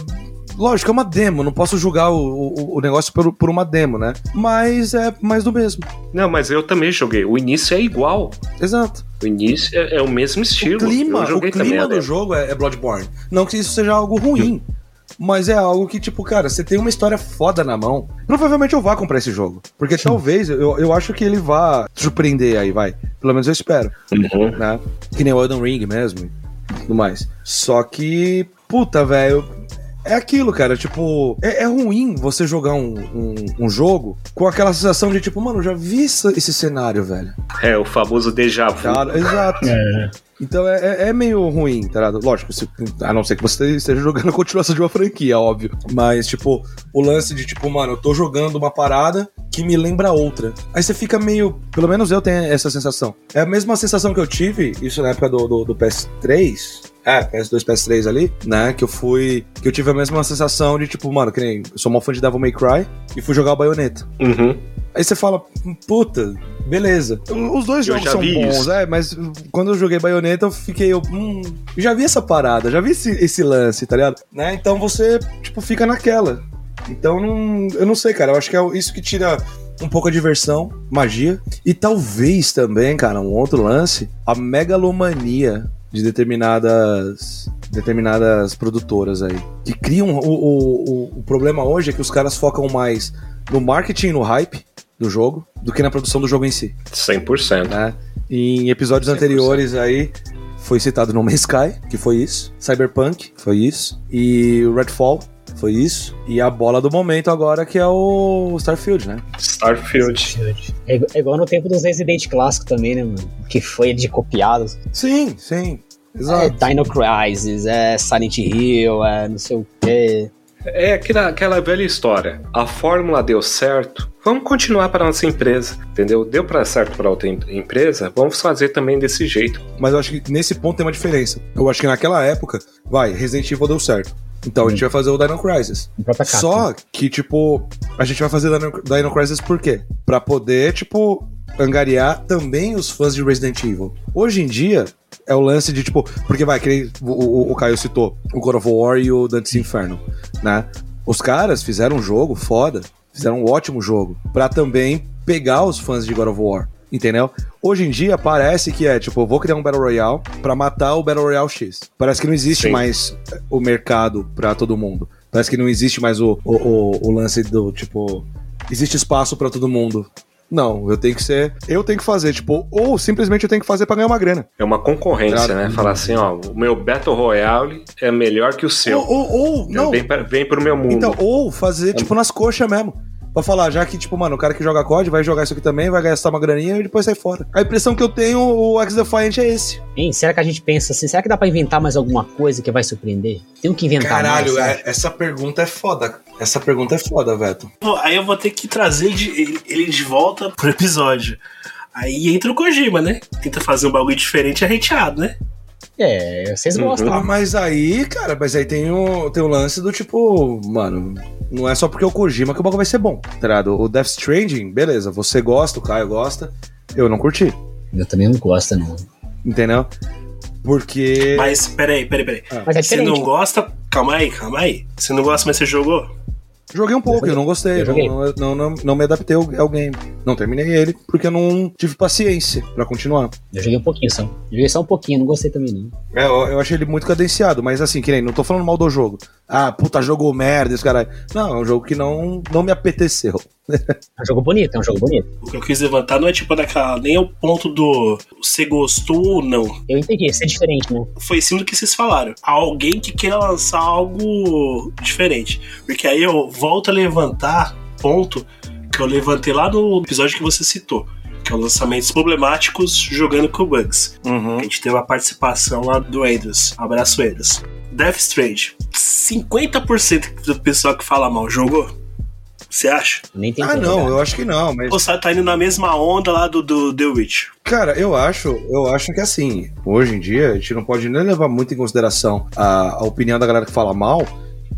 lógico, é uma demo, não posso julgar o, o, o negócio por, por uma demo, né? Mas é mais do mesmo. Não, mas eu também joguei. O início é igual. Exato. O início é, é o mesmo estilo. O clima, o clima do jogo é, é Bloodborne. Não que isso seja algo ruim. Mas é algo que, tipo, cara, você tem uma história foda na mão. Provavelmente eu vá comprar esse jogo. Porque talvez, eu, eu acho que ele vá surpreender aí, vai. Pelo menos eu espero, Uhum. né? Que nem o Elden Ring mesmo e tudo mais. Só que, puta, velho, é aquilo, cara. Tipo, é, é ruim você jogar um, um, um jogo com aquela sensação de tipo, mano, eu já vi esse, esse cenário, velho. É, o famoso déjà vu. Cara, exato. É. Então é, é- é meio ruim, tá ligado? Lógico, se- a não ser que você esteja jogando a continuação de uma franquia, óbvio. Mas, tipo, o lance de, tipo, mano, eu tô jogando uma parada que me lembra outra. Aí você fica meio. Pelo menos eu tenho essa sensação. É a mesma sensação que eu tive, isso na época do, do, do PS3. É, PS2, PS3 ali, né? Que eu fui. Que eu tive a mesma sensação de, tipo, mano, que nem. Eu sou mó fã de Devil May Cry e fui jogar o Bayonetta. Uhum. Aí você fala, puta, beleza. Os dois Eu jogos são bons, isso. é, mas quando eu joguei Bayonetta, eu fiquei, eu, hum, já vi essa parada, já vi esse, esse lance, tá ligado? Né? Então você, tipo, fica naquela. Então, não, eu não sei, cara, eu acho que é isso que tira um pouco a diversão, magia, e talvez também, cara, um outro lance, a megalomania de determinadas determinadas produtoras aí que criam o, o, o, o problema hoje é que os caras focam mais no marketing e no hype do jogo do que na produção do jogo em si, 100%. né? Em episódios 100%. anteriores aí foi citado No Man's Sky, que foi isso, Cyberpunk, foi isso, e o Redfall, foi isso, e a bola do momento agora que é o Starfield, né? Starfield. É, é igual no tempo dos Resident clássico também, né, mano? Que foi de copiados. Sim, sim. É Exato. Dino Crisis, é Silent Hill, é não sei o quê. É aquela, aquela velha história. A fórmula deu certo, vamos continuar para nossa empresa, entendeu? Deu para certo para outra em- empresa, vamos fazer também desse jeito. Mas eu acho que nesse ponto tem uma diferença. Eu acho que naquela época, vai, Resident Evil deu certo. Então a gente vai fazer o Dino Crisis. Só que, tipo, a gente vai fazer Dino, Dino Crisis por quê? Pra poder, tipo, angariar também os fãs de Resident Evil. Hoje em dia, é o lance de, tipo, porque vai, que nem o, o, Caio citou, o God of War e o Dante's Inferno, né? Os caras fizeram um jogo foda, fizeram um ótimo jogo, pra também pegar os fãs de God of War. Entendeu? Hoje em dia parece que é tipo, eu vou criar um Battle Royale pra matar o Battle Royale X. Parece que não existe Sim. mais o mercado pra todo mundo. Parece que não existe mais o, o, o, o lance do tipo. Existe espaço pra todo mundo. Não, eu tenho que ser. Eu tenho que fazer, tipo, ou simplesmente eu tenho que fazer pra ganhar uma grana. É uma concorrência, Claro. né? Falar assim, ó, o meu Battle Royale é melhor que o seu. Ou, ou, ou não. Vem, pra- vem pro meu mundo. Então, ou fazer, tipo, nas coxas mesmo. Pra falar, já que, tipo, mano, o cara que joga COD vai jogar isso aqui também, vai gastar uma graninha e depois sai fora. A impressão que eu tenho, o X-Defiant é esse. Hein, será que a gente pensa assim, será que dá pra inventar mais alguma coisa que vai surpreender? Tem que inventar Caralho, mais, é- sabe? essa pergunta é foda. Essa pergunta é foda, Veto. Pô, Aí eu vou ter que trazer de- ele, ele de volta pro episódio. Aí entra o Kojima, né? Tenta fazer um bagulho diferente e é hateado, né? É, vocês Uhum. gostam. Ah, mas aí, cara, mas aí tem o, tem o lance do tipo, mano, não é só porque é o Kojima que o bagulho vai ser bom, tá ligado? O Death Stranding, beleza, você gosta, o Caio gosta, eu não curti, Eu também não gosto, não. entendeu? Porque. Mas peraí, peraí, peraí. Mas é Você não gosta. Calma aí, calma aí. Você não gosta, mas você jogou? Joguei um pouco, Eu eu não gostei, eu não, não, não, não me adaptei ao, ao game. Não terminei ele, porque eu não tive paciência pra continuar. Eu joguei um pouquinho só. Joguei só um pouquinho, não gostei também, não. É, eu, eu achei ele muito cadenciado, mas assim, que nem, não tô falando mal do jogo. Ah, puta, jogo merda, esse cara. Não, é um jogo que não, não me apeteceu. É um jogo bonito, é um jogo bonito. O que eu quis levantar não é tipo daquela. Nem é o ponto do. Você gostou ou não. Eu entendi, isso é diferente, né? Foi sim do que vocês falaram. Alguém que queira lançar algo diferente. Porque aí eu volto a levantar ponto que eu levantei lá no episódio que você citou. Que é o lançamentos problemáticos jogando com bugs. A gente teve a participação lá do Andrews. Abraço, Andrews. Death Stranding. 50% do pessoal que fala mal jogou? Você acha? Nem tentei Ah, não, jogar. eu acho que não, mas. Ou você tá indo na mesma onda lá do, do The Witch? Cara, eu acho, eu acho que assim, hoje em dia a gente não pode nem levar muito em consideração a, a opinião da galera que fala mal,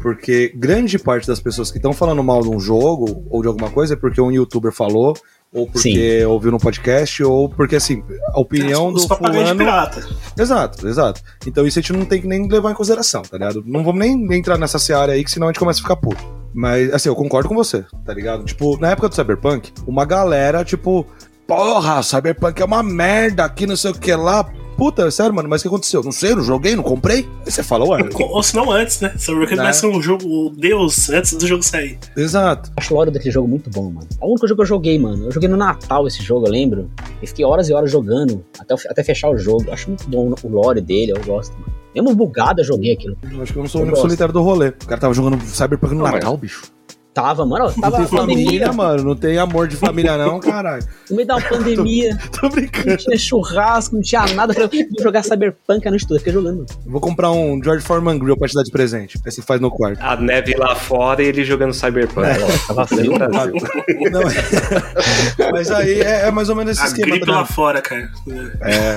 porque grande parte das pessoas que estão falando mal de um jogo ou de alguma coisa é porque um youtuber falou, ou porque ouviu no podcast, ou porque assim, a opinião Os do fulano. pirata. Exato, exato. Então isso a gente não tem que nem levar em consideração, tá ligado? Não vamos nem entrar nessa seara aí, que senão a gente começa a ficar puto. Mas, assim, eu concordo com você, tá ligado? Tipo, na época do Cyberpunk, uma galera, tipo, porra, Cyberpunk é uma merda aqui, não sei o que lá. Puta, sério, mano, mas o que aconteceu? Não sei, não joguei, não comprei. Aí você fala, ué. Ou se não antes, né? Cyberpunk Né? vai ser um jogo, o Deus, antes do jogo sair. Exato. acho o lore daquele jogo muito bom, mano. É o único jogo que eu joguei, mano. Eu joguei no Natal esse jogo, eu lembro. E fiquei horas e horas jogando até, o- até fechar o jogo. Acho muito bom o lore dele, eu gosto, mano. Mesmo bugado eu joguei aquilo. Eu acho que eu não sou o Eu único gosto. solitário do rolê. O cara tava jogando Cyberpunk no Não, Natal, bicho. Tava, mano, Não tava tem família, pandemia. mano. Não tem amor de família, não, caralho. No meio da pandemia, Tô brincando. não tinha churrasco, não tinha nada. Vou jogar Cyberpunk a noite toda, fiquei jogando. Vou comprar um George Foreman Grill pra te dar de presente. Aí você faz no quarto. A neve lá fora e ele jogando Cyberpunk. Tava No frio. Brasil. Não, é- Mas aí é, é mais ou menos esse A esquema. gripe tá lá fora, cara.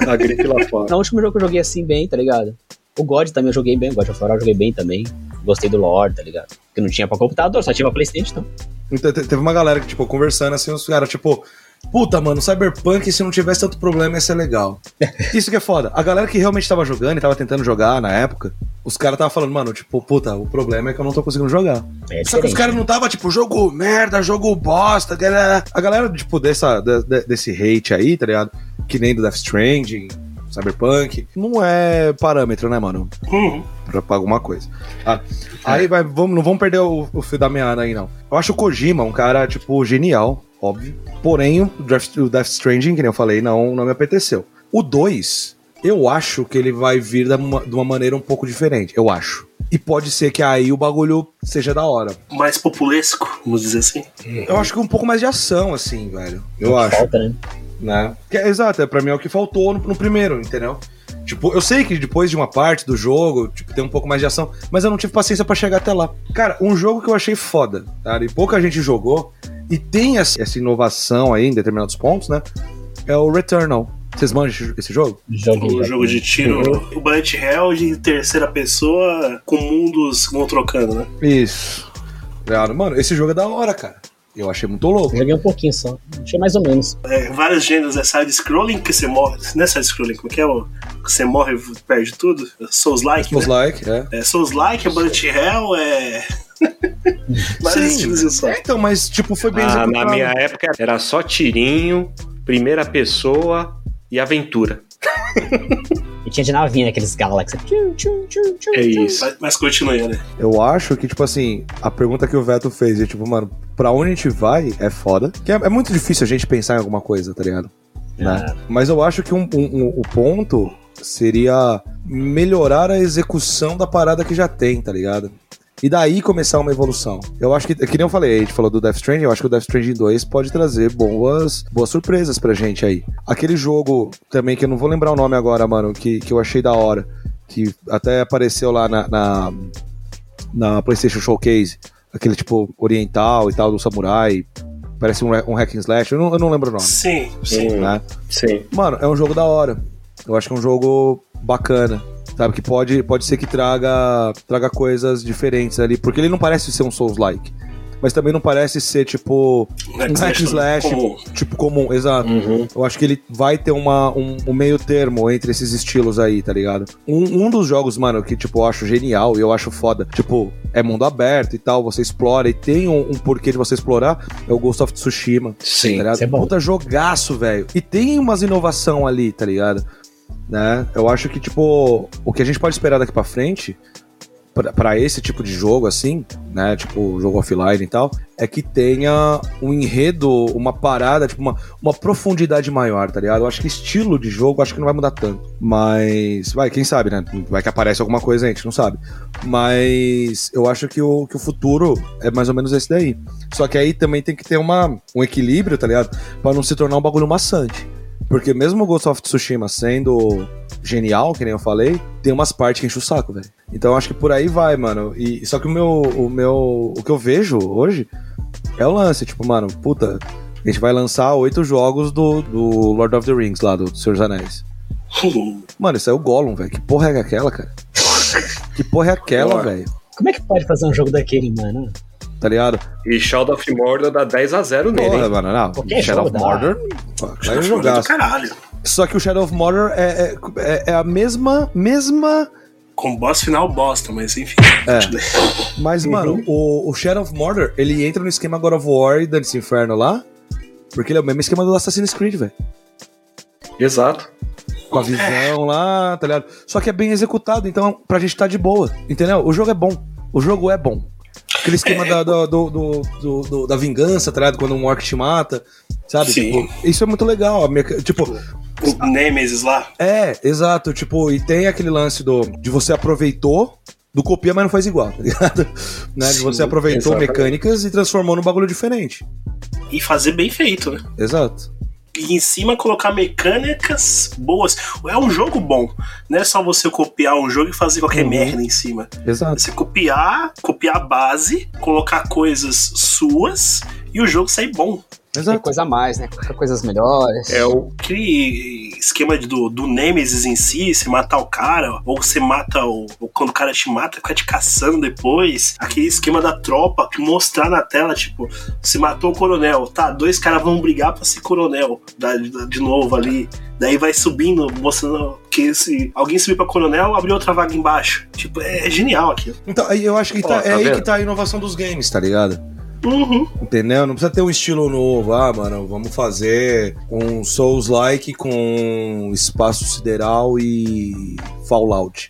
A gripe lá fora. No último jogo que eu joguei assim bem, tá ligado? O God também eu joguei bem, o God of War eu joguei bem também. Gostei do Lord, tá ligado? Porque não tinha pra computador, só tinha pra Playstation, então. Então, te- teve uma galera que, tipo, conversando assim, os caras, tipo, puta, mano, Cyberpunk, se não tivesse tanto problema, ia ser legal. Isso que é foda. A galera que realmente tava jogando e tava tentando jogar na época, os caras tava falando, mano, tipo, puta, o problema é que eu não tô conseguindo jogar. É Só que os caras não tava, tipo, jogo merda, jogo bosta. galera- A galera, tipo, dessa, de- de- desse hate aí, tá ligado? Que nem do Death Stranding, Cyberpunk, não é parâmetro, né, mano? Uhum. pra, pra alguma coisa. Ah, aí vai, vamos, não vamos perder o, o fio da meada aí, não. Eu acho o Kojima um cara, tipo, genial, óbvio. Porém, o Death, o Death Stranding, que nem eu falei, não, não me apeteceu. O 2, eu acho que ele vai vir da de uma maneira um pouco diferente, eu acho. E pode ser que aí o bagulho seja da hora. Mais populesco, vamos dizer assim. Eu acho que um pouco mais de ação, assim, velho. Eu acho Falta, né? Né? Que, é- exato, é, pra mim é o que faltou no, no primeiro, entendeu? Tipo, eu sei que depois de uma parte do jogo, tipo, tem um pouco mais de ação, mas eu não tive paciência pra chegar até lá. Cara, um jogo que eu achei foda, tá? E pouca gente jogou, e tem essa, essa inovação aí em determinados pontos, né? É o Returnal. Vocês manjam esse jogo? Joguei. O jogo de tiro, o Bullet Hell de terceira pessoa com mundos que vão trocando, né? Isso. Claro, mano, esse jogo é da hora, cara. Eu achei muito louco. Eu Joguei um pouquinho só. Achei mais ou menos. É, vários gêneros é side-scrolling, que você morre. Não é side-scrolling, como que é? O, que você morre e perde tudo? Souls-like, né? like, é. É Souls-like, é Bullet Hell, é. Vários estilos só. É, então, mas tipo, foi bem Ah, executado. na minha época era só tirinho, primeira pessoa e aventura. E tinha de navinha, aqueles Galaxy. Tchum, tchum, tchum, tchum, É isso. Mas, mas continue, né? Eu acho que, tipo assim, a pergunta que o Veto fez é, tipo, mano, pra onde a gente vai é foda. Que é, é muito difícil a gente pensar em alguma coisa, tá ligado? Né? Mas eu acho que um, um- um- o ponto seria melhorar a execução da parada que já tem, tá ligado? E daí começar uma evolução. Eu acho que, que nem eu falei, a gente falou do Death Stranding, eu acho que o Death Stranding 2 pode trazer boas, boas surpresas pra gente aí. Aquele jogo também, que eu não vou lembrar o nome agora, mano, que, que eu achei da hora, que até apareceu lá na, na, na PlayStation Showcase, aquele tipo oriental e tal, do samurai, parece um, um hack and slash, eu não, eu não lembro o nome, Sim, sim. Né? Sim. Mano, é um jogo da hora. Eu acho que é um jogo bacana. Sabe, que pode, pode ser que traga, traga coisas diferentes ali. Porque ele não parece ser um Souls-like. Mas também não parece ser, tipo, um hack slash, comum. tipo, tipo comum, exato. Uhum. Eu acho que ele vai ter uma, um, um meio termo entre esses estilos aí, tá ligado? Um, um dos jogos, mano, que, tipo, eu acho genial e eu acho foda, tipo, é mundo aberto e tal, você explora e tem um, um porquê de você explorar, é o Ghost of Tsushima. Sim. Tá ligado? É bom. Puta jogaço, velho. E tem umas inovação ali, tá ligado? Né? Eu acho que, tipo, o que a gente pode esperar daqui pra frente, pra esse tipo de jogo, assim, né? Tipo, jogo offline e tal, é que tenha um enredo, uma parada, tipo, uma, uma profundidade maior, tá ligado? Eu acho que estilo de jogo, acho que não vai mudar tanto. Mas, vai, quem sabe, né? Vai que aparece alguma coisa, a gente não sabe. Mas eu acho que o, que o futuro é mais ou menos esse daí. Só que aí também tem que ter uma, um equilíbrio, tá ligado? Pra não se tornar um bagulho maçante. Porque mesmo o Ghost of Tsushima sendo genial, que nem eu falei, tem umas partes que enchem o saco, velho. Então eu acho que por aí vai, mano. E só que o meu, o meu, o que eu vejo hoje é o lance, tipo, mano, puta, a gente vai lançar oito jogos do, do Lord of the Rings lá, do Senhor dos Anéis. Mano, isso é o Gollum, velho. Que porra é aquela, cara? Que porra é aquela, velho? Como é que pode fazer um jogo daquele, mano? Tá ligado? E Shadow of Mordor dá 10 a 0 nele. Porra, hein? mano, não. Qualquer Shadow of. Mordor. pô, Vai Jogo do jogar. caralho. Só que o Shadow of Mordor é, é, é- é a mesma, mesma. Com boss final bosta, mas enfim. É. Mas, mano, o, o Shadow of Mordor, ele entra no esquema God of War e Dance Inferno lá. Porque ele é o mesmo esquema do Assassin's Creed, velho. Exato. Com a visão lá, tá ligado? Só que é bem executado, então pra gente tá de boa. Entendeu? O jogo é bom. O jogo é bom. Aquele esquema da, do, do, do- do- do- da vingança, tá ligado? Quando um orc te mata, sabe? Sim. Tipo, isso é muito legal. meca- Tipo, O Nemesis lá. É, exato. Tipo, e tem aquele lance do de você aproveitou do copia, mas não faz igual, tá ligado? Né? De Sim, você aproveitou exatamente. mecânicas e transformou num bagulho diferente. E fazer bem feito, né? Exato. E em cima colocar mecânicas boas. É um jogo bom. Não é só você copiar um jogo e fazer qualquer Uhum. merda em cima. Exato. Você copiar, copiar a base, colocar coisas suas e o jogo sair bom. Exato. coisa a mais, né? Coisas melhores. É o. Aquele esquema de- do, do Nemesis em si, você matar o cara, ou você mata o. Ou quando o cara te mata, fica te caçando depois. Aquele esquema da tropa, mostrar na tela, tipo, você matou o coronel, tá? Dois caras vão brigar pra ser coronel da- da- de novo ali. Daí vai subindo, mostrando que se alguém subir pra coronel, abriu outra vaga embaixo. Tipo, é, genial aquilo. Então, aí eu acho que tá- tá é aí vendo? que tá a inovação dos games, tá ligado? Uhum. Entendeu? Não precisa ter um estilo novo. Ah, mano, vamos fazer um Souls-like com espaço sideral e Fallout.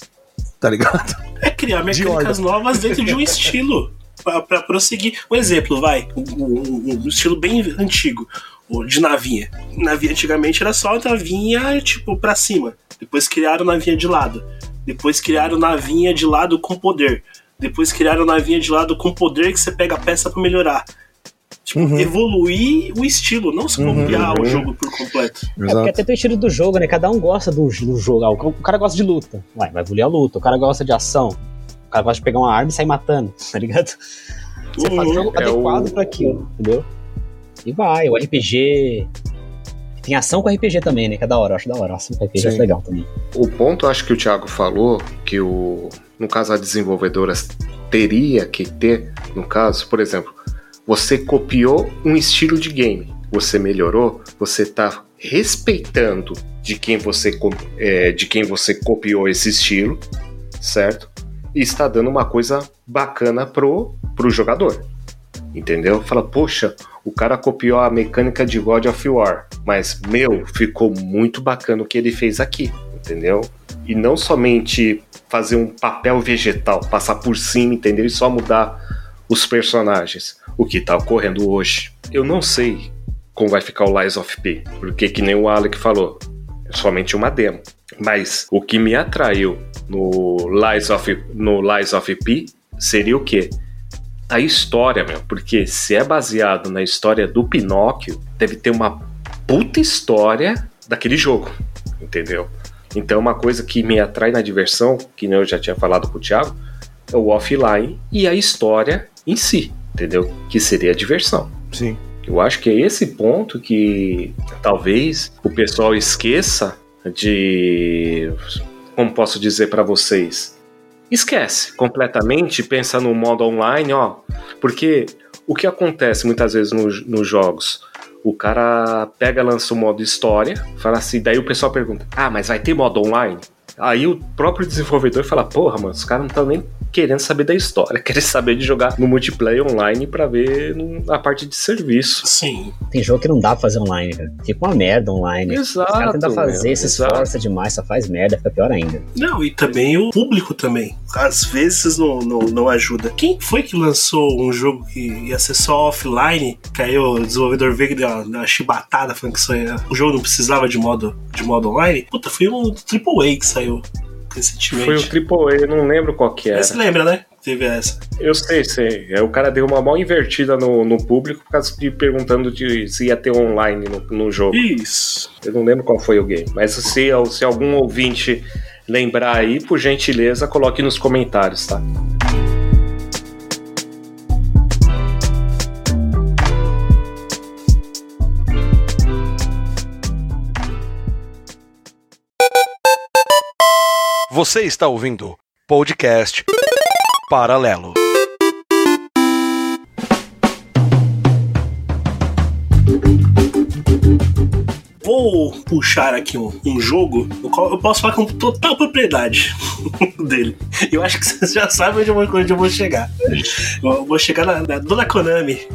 Tá ligado? É criar De mecânicas novas dentro de um estilo. Pra, pra prosseguir. Um exemplo, vai. Um, um- estilo bem antigo. O de navinha. Navinha antigamente era só navinha, tipo, pra cima. Depois criaram navinha de lado. Depois criaram navinha de lado com poder. Depois criaram navinha de lado com poder que você pega a peça pra melhorar. Tipo, Uhum. evoluir o estilo, não se Uhum. copiar o jogo por completo. É porque até tem o estilo do jogo, né? Cada um gosta do, do jogo. Ah, o cara gosta de luta. Vai, vai evoluir a luta. O cara gosta de ação. O cara gosta de pegar uma arma e sair matando, tá ligado? Você faz o jogo É adequado o- pra aquilo, entendeu? E vai, o RPG. Tem ação com RPG também, né? Que é da hora, eu acho da hora. Ação com RPG Sim. é legal também. O ponto, acho que o Thiago falou, que o, no caso a desenvolvedora teria que ter, no caso, por exemplo, você copiou um estilo de game, você melhorou, você está respeitando de quem você é, de quem você copiou esse estilo, certo? E está dando uma coisa bacana pro, pro jogador. Entendeu? Fala, poxa, o cara copiou a mecânica de God of War, mas meu, ficou muito bacana o que ele fez aqui, entendeu? E não somente fazer um papel vegetal, passar por cima, entendeu? E só mudar os personagens, o que tá ocorrendo hoje. Eu não sei como vai ficar o Lies of P, porque que nem o Alec falou, é somente uma demo. Mas o que me atraiu no Lies of, no Lies of P seria o quê? a história, meu, porque se é baseado na história do Pinóquio, deve ter uma puta história daquele jogo, entendeu? Então, uma coisa que me atrai na diversão, que eu já tinha falado com o Thiago, é o offline e a história em si, entendeu? Que seria a diversão. Sim. Eu acho que é esse ponto que talvez o pessoal esqueça de. Como posso dizer para vocês? Esquece completamente, pensa no modo online, ó. Porque o que acontece muitas vezes no- nos jogos? O cara pega, lança o modo história, fala assim, daí o pessoal pergunta: Ah, mas vai ter modo online? Aí o próprio desenvolvedor fala: Porra, mano, os caras não estão nem querendo saber da história, querem saber de jogar no multiplayer online pra ver no- a parte de serviço. Sim. Tem jogo que não dá pra fazer online, cara. Fica uma merda online. Exato. Os caras tentam fazer, meu, se exato. esforça demais, só faz merda, fica pior ainda. Não, e também o público também. Às vezes não, não, não ajuda. Quem foi que lançou um jogo que ia ser só offline? Que aí o desenvolvedor veio e deu uma, uma chibatada falando que isso ia- o jogo não precisava de modo, de modo online? Puta, foi um AAA que saiu recentemente. Foi o AAA, eu não lembro qual que era. Você lembra, né? Teve essa. Eu sei, sei. É, o cara deu uma mão invertida no, no público por causa de perguntando de, se ia ter online no, no jogo. Isso. Eu não lembro qual foi o game. Mas se, se algum ouvinte lembrar aí, por gentileza, coloque nos comentários, tá? Você está ouvindo podcast Paralelo. Vou puxar aqui um, um jogo no qual eu posso falar com total propriedade dele. Eu acho que vocês já sabem onde eu vou, onde eu vou chegar. Eu vou chegar na, na Dona Konami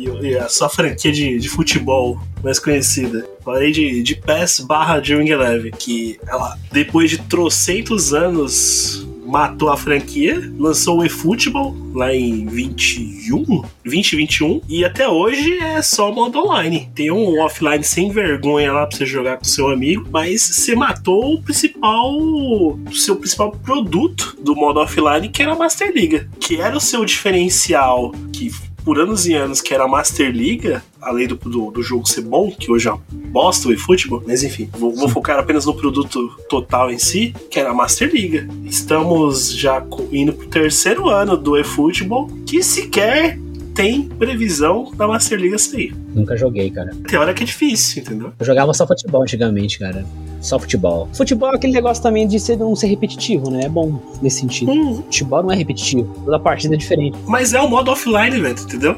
e, e a sua franquia de, de futebol mais conhecida. Falei de, de PES barra Dreaming Eleven, que ela, depois de trocentos anos matou a franquia, lançou o eFootball lá em 21, 2021 e até hoje é só modo online. Tem um offline sem vergonha lá pra você jogar com seu amigo, mas você matou o principal, o seu principal produto do modo offline, que era a Master Liga, que era o seu diferencial que por anos e anos que era a Master Liga, além do, do, do jogo ser bom, que hoje é bosta o eFootball, mas enfim, vou, vou focar apenas no produto total em si, que era a Master Liga. Estamos já indo pro terceiro ano do eFootball, que sequer tem previsão da Master Liga sair. Nunca joguei, cara. Tem hora que é difícil, entendeu? Eu jogava só futebol antigamente, cara. Só futebol. Futebol é aquele negócio também de ser, não ser repetitivo, né? É bom nesse sentido. Hum, Futebol não é repetitivo. Toda partida é diferente. mas é o modo offline, velho, entendeu?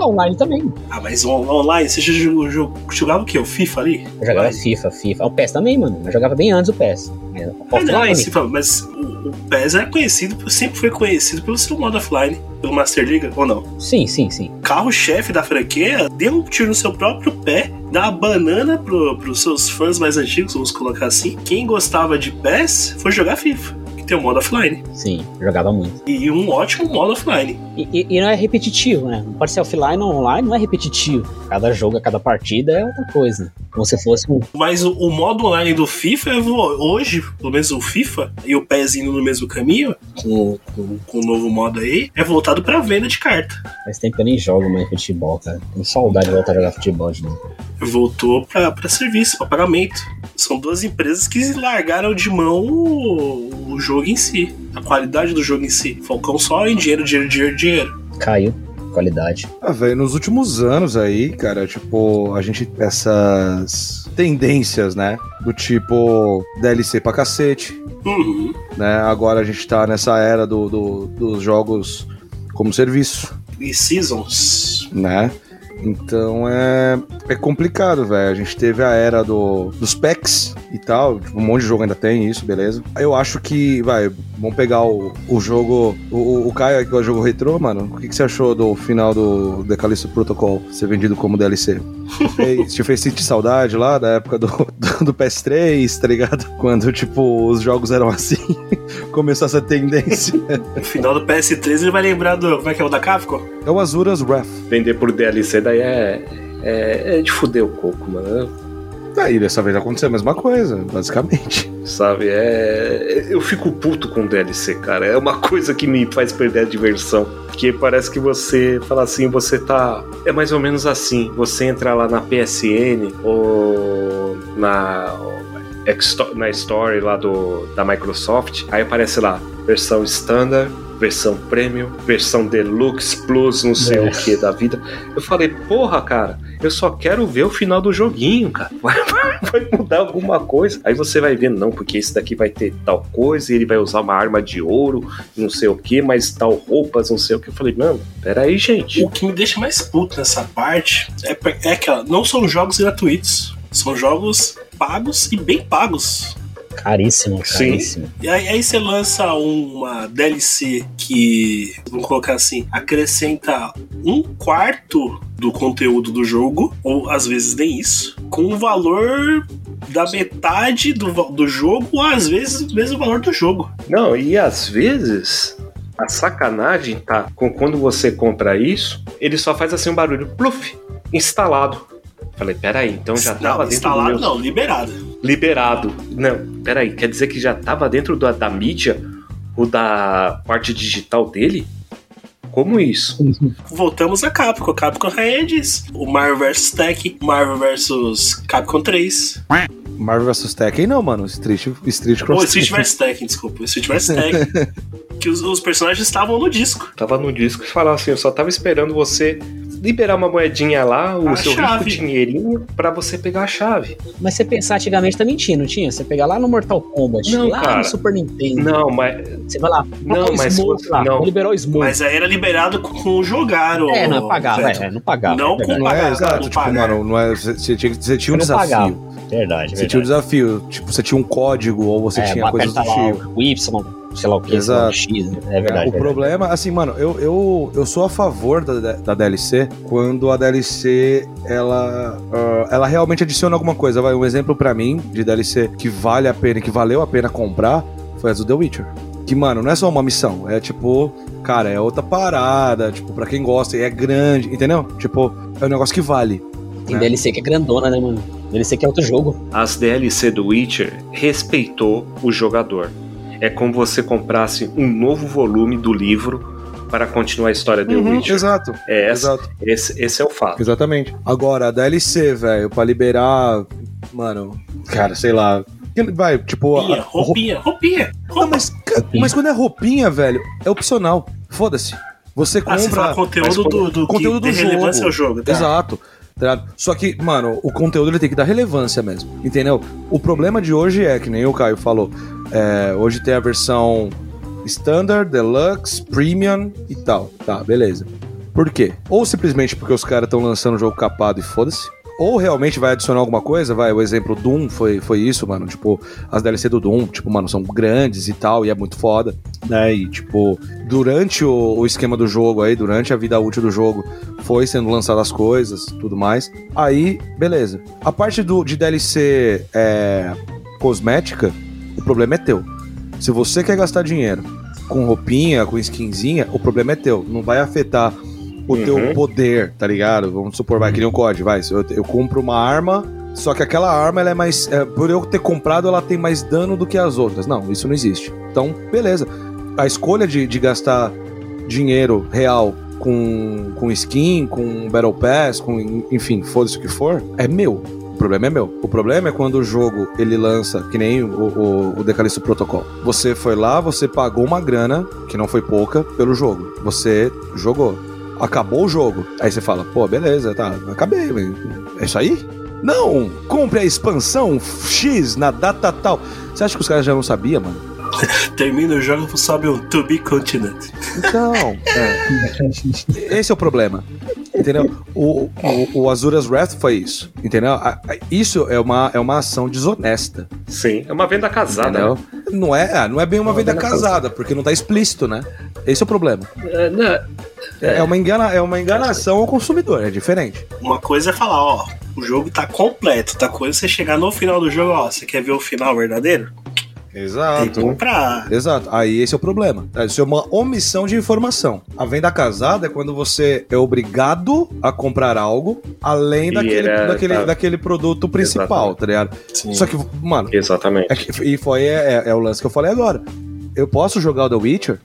Online também. Ah, mas on- online, você jogava o quê? O FIFA ali? Eu jogava Online? FIFA, FIFA. O PES também, mano. Eu jogava bem antes o PES. Mas Ah, Offline? mas, FIFA, mas o, o PES é conhecido, sempre foi conhecido pelo seu modo offline, pelo Master Liga, ou não? Sim, sim, sim. carro-chefe da franquia deu um tiro no seu próprio pé, dá uma banana pro, pros seus fãs mais antigos, vamos colocar assim. Quem gostava de PES foi jogar FIFA, tem um modo offline. Sim, jogava muito. E um ótimo modo offline. E, e- e não é repetitivo, né? Não pode ser offline ou online, não é repetitivo. Cada jogo, cada partida é outra coisa. Como se fosse um. Mas o, o modo online do FIFA, é hoje, pelo menos o FIFA, e o PES indo no mesmo caminho, com, com, com o novo modo aí, é voltado pra venda de carta. Faz tempo que eu nem jogo mais futebol, cara. Tenho saudade de voltar a jogar futebol de novo. Voltou pra, pra serviço, pra pagamento. São duas empresas que largaram de mão o, o jogo em si, a qualidade do jogo em si. Focam só em dinheiro, dinheiro, dinheiro, dinheiro. Caiu. Qualidade. Ah, velho, nos últimos anos aí, cara, tipo, a gente. Essas tendências, né? Do tipo DLC pra cacete, Uhum. né? Agora a gente tá nessa era do, do- dos jogos como serviço, E Seasons. né? Então é, é complicado, velho. A gente teve a era do, dos packs e tal. tipo, Um monte de jogo ainda tem isso, beleza. Eu acho que, vai, vamos pegar o, o jogo. O, o- Caio que é o jogo retrô, mano. O que, que você achou do final do The Callisto Protocol ser vendido como DLC? Te fez sentir saudade lá da época do, do, do PS3, tá ligado? Quando, tipo, os jogos eram assim. Começou essa tendência. No final do PS3 ele vai lembrar do. Como é que é o da Capcom? É o Azura's Wrath. Vender por DLC é, é, é de fuder o coco, mano. Aí dessa vez aconteceu a mesma coisa, basicamente. Sabe? É. Eu fico puto com DLC, cara. É uma coisa que me faz perder a diversão. Porque parece que você fala assim, você tá. É mais ou menos assim. Você entra lá na PSN ou na. Na Story lá do, da Microsoft, aí aparece lá, versão standard, versão premium, versão deluxe, plus, não sei É. o que da vida. Eu falei, porra, cara, eu só quero ver o final do joguinho, cara. Vai, vai mudar alguma coisa. Aí você vai ver, não, porque esse daqui vai ter tal coisa, e ele vai usar uma arma de ouro, não sei o que, mas tal roupas, não sei o que. Eu falei, mano, peraí, gente. O que me deixa mais puto nessa parte é, é que ó, não são jogos gratuitos. São jogos pagos e bem pagos. Caríssimo, Sim. caríssimo. E aí, aí você lança uma DLC que, vamos colocar assim, acrescenta um quarto do conteúdo do jogo, ou às vezes nem isso, com o valor da metade do, do jogo, ou às vezes o mesmo valor do jogo. Não, e às vezes a sacanagem tá com quando você compra isso, ele só faz assim um barulho, pluf, instalado. Falei, peraí, então já não, tava dentro instalado do meu... não, liberado. liberado. Não, peraí, quer dizer que já tava dentro da, da mídia ou da parte digital dele? Como isso? Voltamos a Capcom. Capcom disso. O Marvel vs Tech, Marvel vs Capcom 3. Marvel vs Tekken não, mano. Street, Street Cross. Ou Street vs Tekken, desculpa. Street vs Tekken. que os, os personagens estavam no disco. Tava no disco e falava assim, eu só tava esperando você liberar uma moedinha lá, o A seu chave. rico dinheirinho, pra você pegar a chave. Mas você pensar antigamente tá mentindo, não tinha? Você pegar lá no Mortal Kombat, Não, lá cara. no Super Nintendo. Não, mas Você vai lá, Não, mas Smoke lá, não. liberou o Smoke. Mas aí era liberado com, com o jogar. o- é, não pagava, é, não pagava. Não é verdade. Não é, Pagar, exato. não Tipo, pagar. mano, não é. Você tinha, você tinha um não desafio. pagava. Verdade, Você tinha um desafio. Tipo, você tinha um código ou você é, tinha coisas do tipo. o Y, sei lá o que, Exato. X, né? é verdade. o verdade. problema, assim, mano, eu, eu, eu sou a favor da, da DLC quando a DLC ela, ah, ela realmente adiciona alguma coisa. Vai, um exemplo pra mim de DLC que vale a pena, que valeu a pena comprar, foi a do The Witcher. Que, mano, não é só uma missão. É tipo, cara, é outra parada. Tipo, pra quem gosta, e é grande, entendeu? Tipo, é um negócio que vale. Tem né? DLC que é grandona, né, mano? DLC que é outro jogo. As DLC do Witcher respeitou o jogador. É como você comprasse um novo volume do livro para continuar a história do Uhum, Witcher. exato. É essa, Exato. esse, esse é o fato. Exatamente. Agora, a DLC, velho, pra liberar. Mano, cara, sei lá. Vai, tipo. Roupinha, a- roupinha, roupinha. Não, mas, ca- mas quando é roupinha, velho, é opcional. Foda-se. Você Ah, você fala compra. conteúdo mas do, do conteúdo que do relevância jogo. ao jogo. Tá? Exato. Tá? Só que, mano, o conteúdo ele tem que dar relevância mesmo. Entendeu? O problema de hoje é, que nem o Caio falou, é, hoje tem a versão Standard, Deluxe, Premium e tal. Tá, beleza. Por quê? Ou simplesmente porque os caras estão lançando o jogo capado e foda-se. Ou realmente vai adicionar alguma coisa, vai, o exemplo Doom foi, foi isso, mano, tipo, as DLC do Doom, tipo, mano, são grandes e tal, e é muito foda, né, e tipo, durante o, o esquema do jogo aí, durante a vida útil do jogo, foi sendo lançadas as coisas, tudo mais, aí, beleza. A parte do, de DLC é, cosmética, o problema é teu. Se você quer gastar dinheiro com roupinha, com skinzinha, o problema é teu, não vai afetar o teu Uhum. poder, tá ligado? Vamos supor, vai, que nem um COD, vai. Eu, eu compro uma arma, só que aquela arma, ela é mais. é, por eu ter comprado, ela tem mais dano do que as outras. Não, isso não existe. Então, beleza. A escolha de, de gastar dinheiro real com, com skin, com Battle Pass, com. Enfim, foda-se o que for, é meu. O problema é meu. O problema é quando o jogo ele lança, que nem o, o, o Decalisto Protocol. Você foi lá, você pagou uma grana, que não foi pouca, pelo jogo. Você jogou acabou o jogo. Aí você fala, pô, beleza, tá, acabei. mas É isso aí? Não! Compre a expansão X na data tal. Você acha que os caras já não sabiam, mano? Termina o jogo e sobe um To Be Continent. Então, é. esse é o problema. Entendeu? O, o, o Azura's Wrath foi isso. Entendeu? Isso é uma, é uma ação desonesta. Sim, é uma venda casada. Né? Não é, ah, não é bem uma Uma venda venda casada, porque não tá explícito, né? Esse é o problema. É, não, É, uma, engana, é uma enganação ao consumidor, é diferente. Uma coisa é falar, ó, o jogo tá completo. Outra coisa é você chegar no final do jogo, ó, você quer ver o final verdadeiro? Tem que Exato. comprar. Exato. Aí esse é o problema. Isso é uma omissão de informação. A venda casada é quando você é obrigado a comprar algo além E daquele, ele é- daquele, tá. daquele produto principal, Exatamente. tá ligado? Sim. Só que, mano, Exatamente. é que- e foi é, é o lance que eu falei agora. Eu posso jogar o The Witcher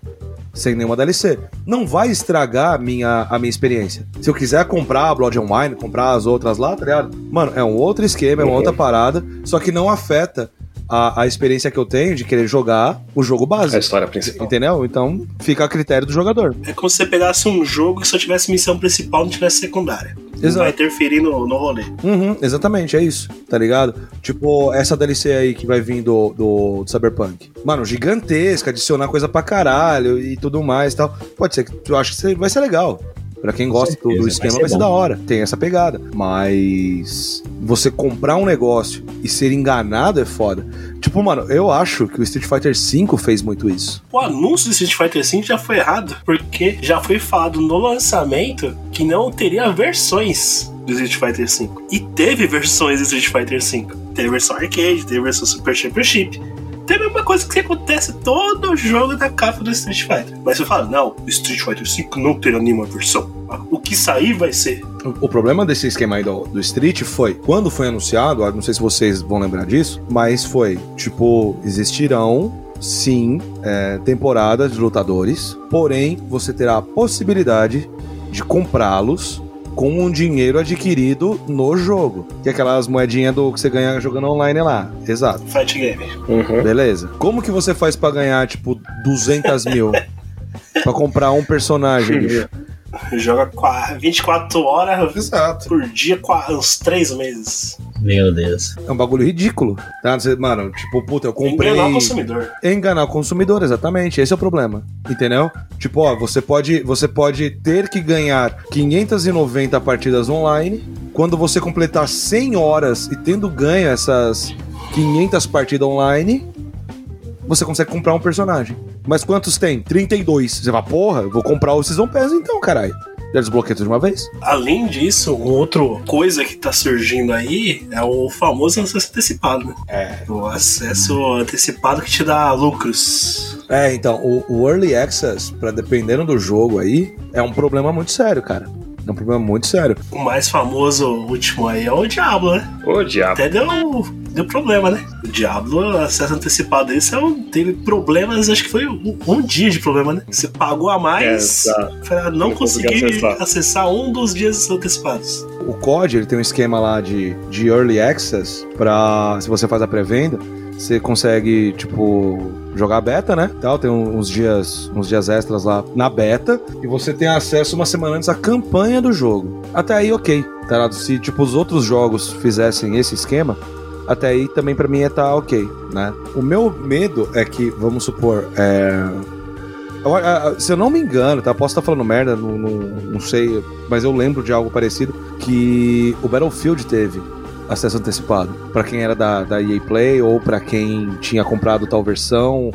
sem nenhuma DLC. Não vai estragar a minha, a minha experiência. Se eu quiser comprar a Blood and Wine, comprar as outras lá, tá ligado? Mano, é um outro esquema, é uma Uhum. outra parada, só que não afeta a, a experiência que eu tenho de querer jogar o jogo A básico. história principal. Entendeu? Então fica a critério do jogador. É como se você pegasse um jogo que só tivesse missão principal e não tivesse secundária. Não Exato. vai interferir no, no rolê. Uhum, exatamente, é isso, tá ligado? Tipo, essa DLC aí que vai vir do, do, do Cyberpunk. Mano, gigantesca, adicionar coisa pra caralho e tudo mais e tal. Pode ser que eu acho que vai ser legal. Pra quem gosta do- do, certeza, esquema, vai vai ser ser, bom. da hora. Tem essa pegada. Mas você comprar um negócio e ser enganado é foda. Tipo, mano, eu acho que o Street Fighter V fez muito isso. O anúncio do Street Fighter V já foi errado, porque já foi falado no lançamento que não teria versões do Street Fighter V. E teve versões do Street Fighter V. Teve versão arcade, teve versão Super Championship. Tem a mesma coisa que acontece todo jogo da capa do Street Fighter. Mas você fala, não, Street Fighter V não terá nenhuma versão. O que sair vai ser. O o problema desse esquema aí do, do Street foi, quando foi anunciado, ah, não sei se vocês vão lembrar disso, mas foi, tipo, existirão, sim, é, temporadas de lutadores, porém, você terá a possibilidade de comprá-los com um dinheiro adquirido no jogo. Que é aquelas moedinhas do que você ganha jogando online lá. Exato. Fight Game. Uhum. Beleza. Como que você faz pra ganhar, tipo, 200 mil? pra comprar um personagem, bicho? Joga qua- 24 horas Exato. por dia, uns 3 meses. Meu Deus. É um bagulho ridículo. Tá? Você- Mano, tipo, puta, eu comprei. Enganar o consumidor. Enganar o consumidor, exatamente. Esse é o problema. Entendeu? Tipo, ó, você pode, você pode ter que ganhar 590 partidas online. Quando você completar 100 horas e tendo ganho essas 500 partidas online, você consegue comprar um personagem. Mas quantos tem? 32. Você fala, porra, eu vou comprar o Season Pass então, caralho. Já desbloqueia tudo de uma vez. Além disso, uma outra coisa que tá surgindo aí é o famoso acesso antecipado, né? É. O acesso antecipado que te dá lucros. É, então, o, o Early Access, pra dependendo do jogo aí, é um problema muito sério, cara. É um problema muito sério. O mais famoso último aí é o Diablo, né? Ô, diabo. Até deu, deu problema, né? O Diablo, acesso antecipado desse, é um- teve problemas, acho que foi um, um dia de problema, né? Você pagou a mais Exato. pra não conseguir acessar. acessar um dos dias antecipados. O COD, ele tem um esquema lá de, de Early Access pra, se você faz a pré-venda, você consegue, tipo, jogar beta, né? Tal, tem uns dias, uns dias extras lá na beta e você tem acesso uma semana antes à campanha do jogo. Até aí, ok. Tá? Se, tipo, os outros jogos fizessem esse esquema, até aí também pra mim ia tá ok, né? O meu medo é que, vamos supor, é... Se eu não me engano, tá? Posso estar falando merda, não, não, não sei, mas eu lembro de algo parecido que o Battlefield teve acesso antecipado Pra quem era da, da EA Play ou pra quem tinha comprado tal versão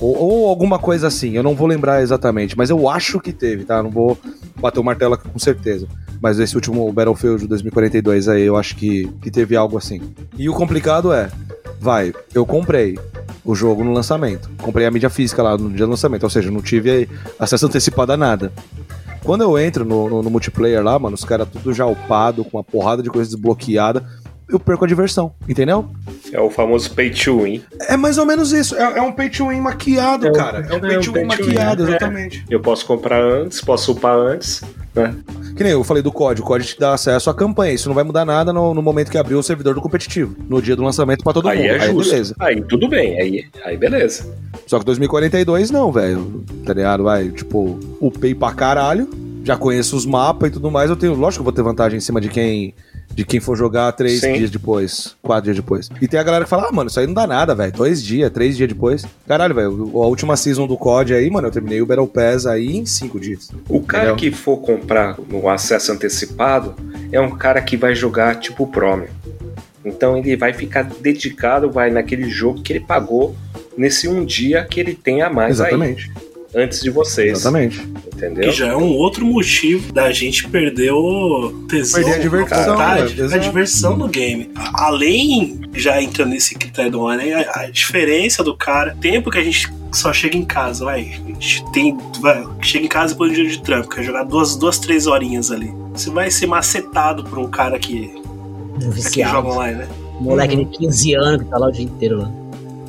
ou, ou alguma coisa assim. Eu não vou lembrar exatamente, mas eu acho que teve, tá? Não vou bater o martelo com certeza. Mas esse último Battlefield 2042 aí, eu acho que, que teve algo assim. E o complicado é, vai, eu comprei o jogo no lançamento. Comprei a mídia física lá no dia do lançamento, ou seja, não tive acesso antecipado a nada. Quando eu entro no, no- no multiplayer lá, mano, os caras tudo já upado, com uma porrada de coisa desbloqueada, eu perco a diversão, entendeu? É o famoso pay to win. É mais ou menos isso. É, é um pay to win maquiado, É um- cara. É um pay é um to win pay to win, maquiado, é. exatamente. Eu posso comprar antes, posso upar antes, né? Que nem eu falei do código. O código te dá acesso à campanha. Isso não vai mudar nada no, no momento que abrir o servidor do competitivo. No dia do lançamento pra todo aí mundo. é justo. beleza. Aí tudo bem, aí, aí beleza. Só que 2042 não, velho. Tá ligado? Vai, tipo, upei pra caralho. Já conheço os mapas e tudo mais. Eu tenho, lógico que eu vou ter vantagem em cima de quem. De quem for jogar três Sim. dias depois, quatro dias depois. E tem a galera que fala, ah, mano, isso aí não dá nada, velho. Dois dias, três dias depois. Caralho, velho, a última season do COD aí, mano, eu terminei o Battle Pass aí em cinco dias. O cara Entendeu? que for comprar no acesso antecipado é um cara que vai jogar tipo Pro. meu. Então ele vai ficar dedicado, vai naquele jogo que ele pagou nesse um dia que ele tem a mais Exatamente. aí, antes de vocês. Exatamente. Entendeu? Que já é um outro motivo da gente perder o tesão, Perder a diversão, vontade, né? a diversão no game. A- Além, já entrando nesse critério do online, a, a diferença do cara, tempo que a gente só chega em casa, vai. A gente tem. Vai, chega em casa depois de um dia de trampo, quer jogar duas, duas, três horinhas ali. Você vai ser macetado por um cara que, Um que joga online, né? Moleque de 15 anos que tá lá o dia inteiro lá.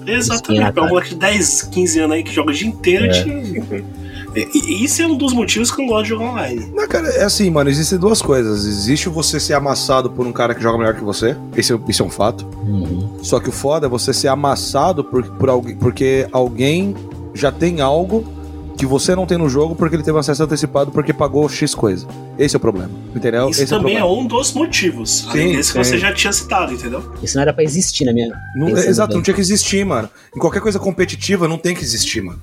Exatamente. na É um cara. moleque de 10, 15 anos aí que joga o dia inteiro. É. te- E, isso é um dos motivos que eu não gosto de jogar online. Não, cara, é assim, mano, existem duas coisas. Existe você ser amassado por um cara que joga melhor que você. Esse é, isso é um fato. Uhum. Só que o foda é você ser amassado por, por alguém, porque alguém já tem algo que você não tem no jogo porque ele teve acesso antecipado porque pagou X coisa. Esse é o problema. Entendeu? Isso Esse também é, é, um dos motivos. Além Sim, desse que sim. você já tinha citado, entendeu? Isso não era pra existir na minha. Não- exato, bem. não tinha que existir, mano. Em qualquer coisa competitiva não tem que existir, mano.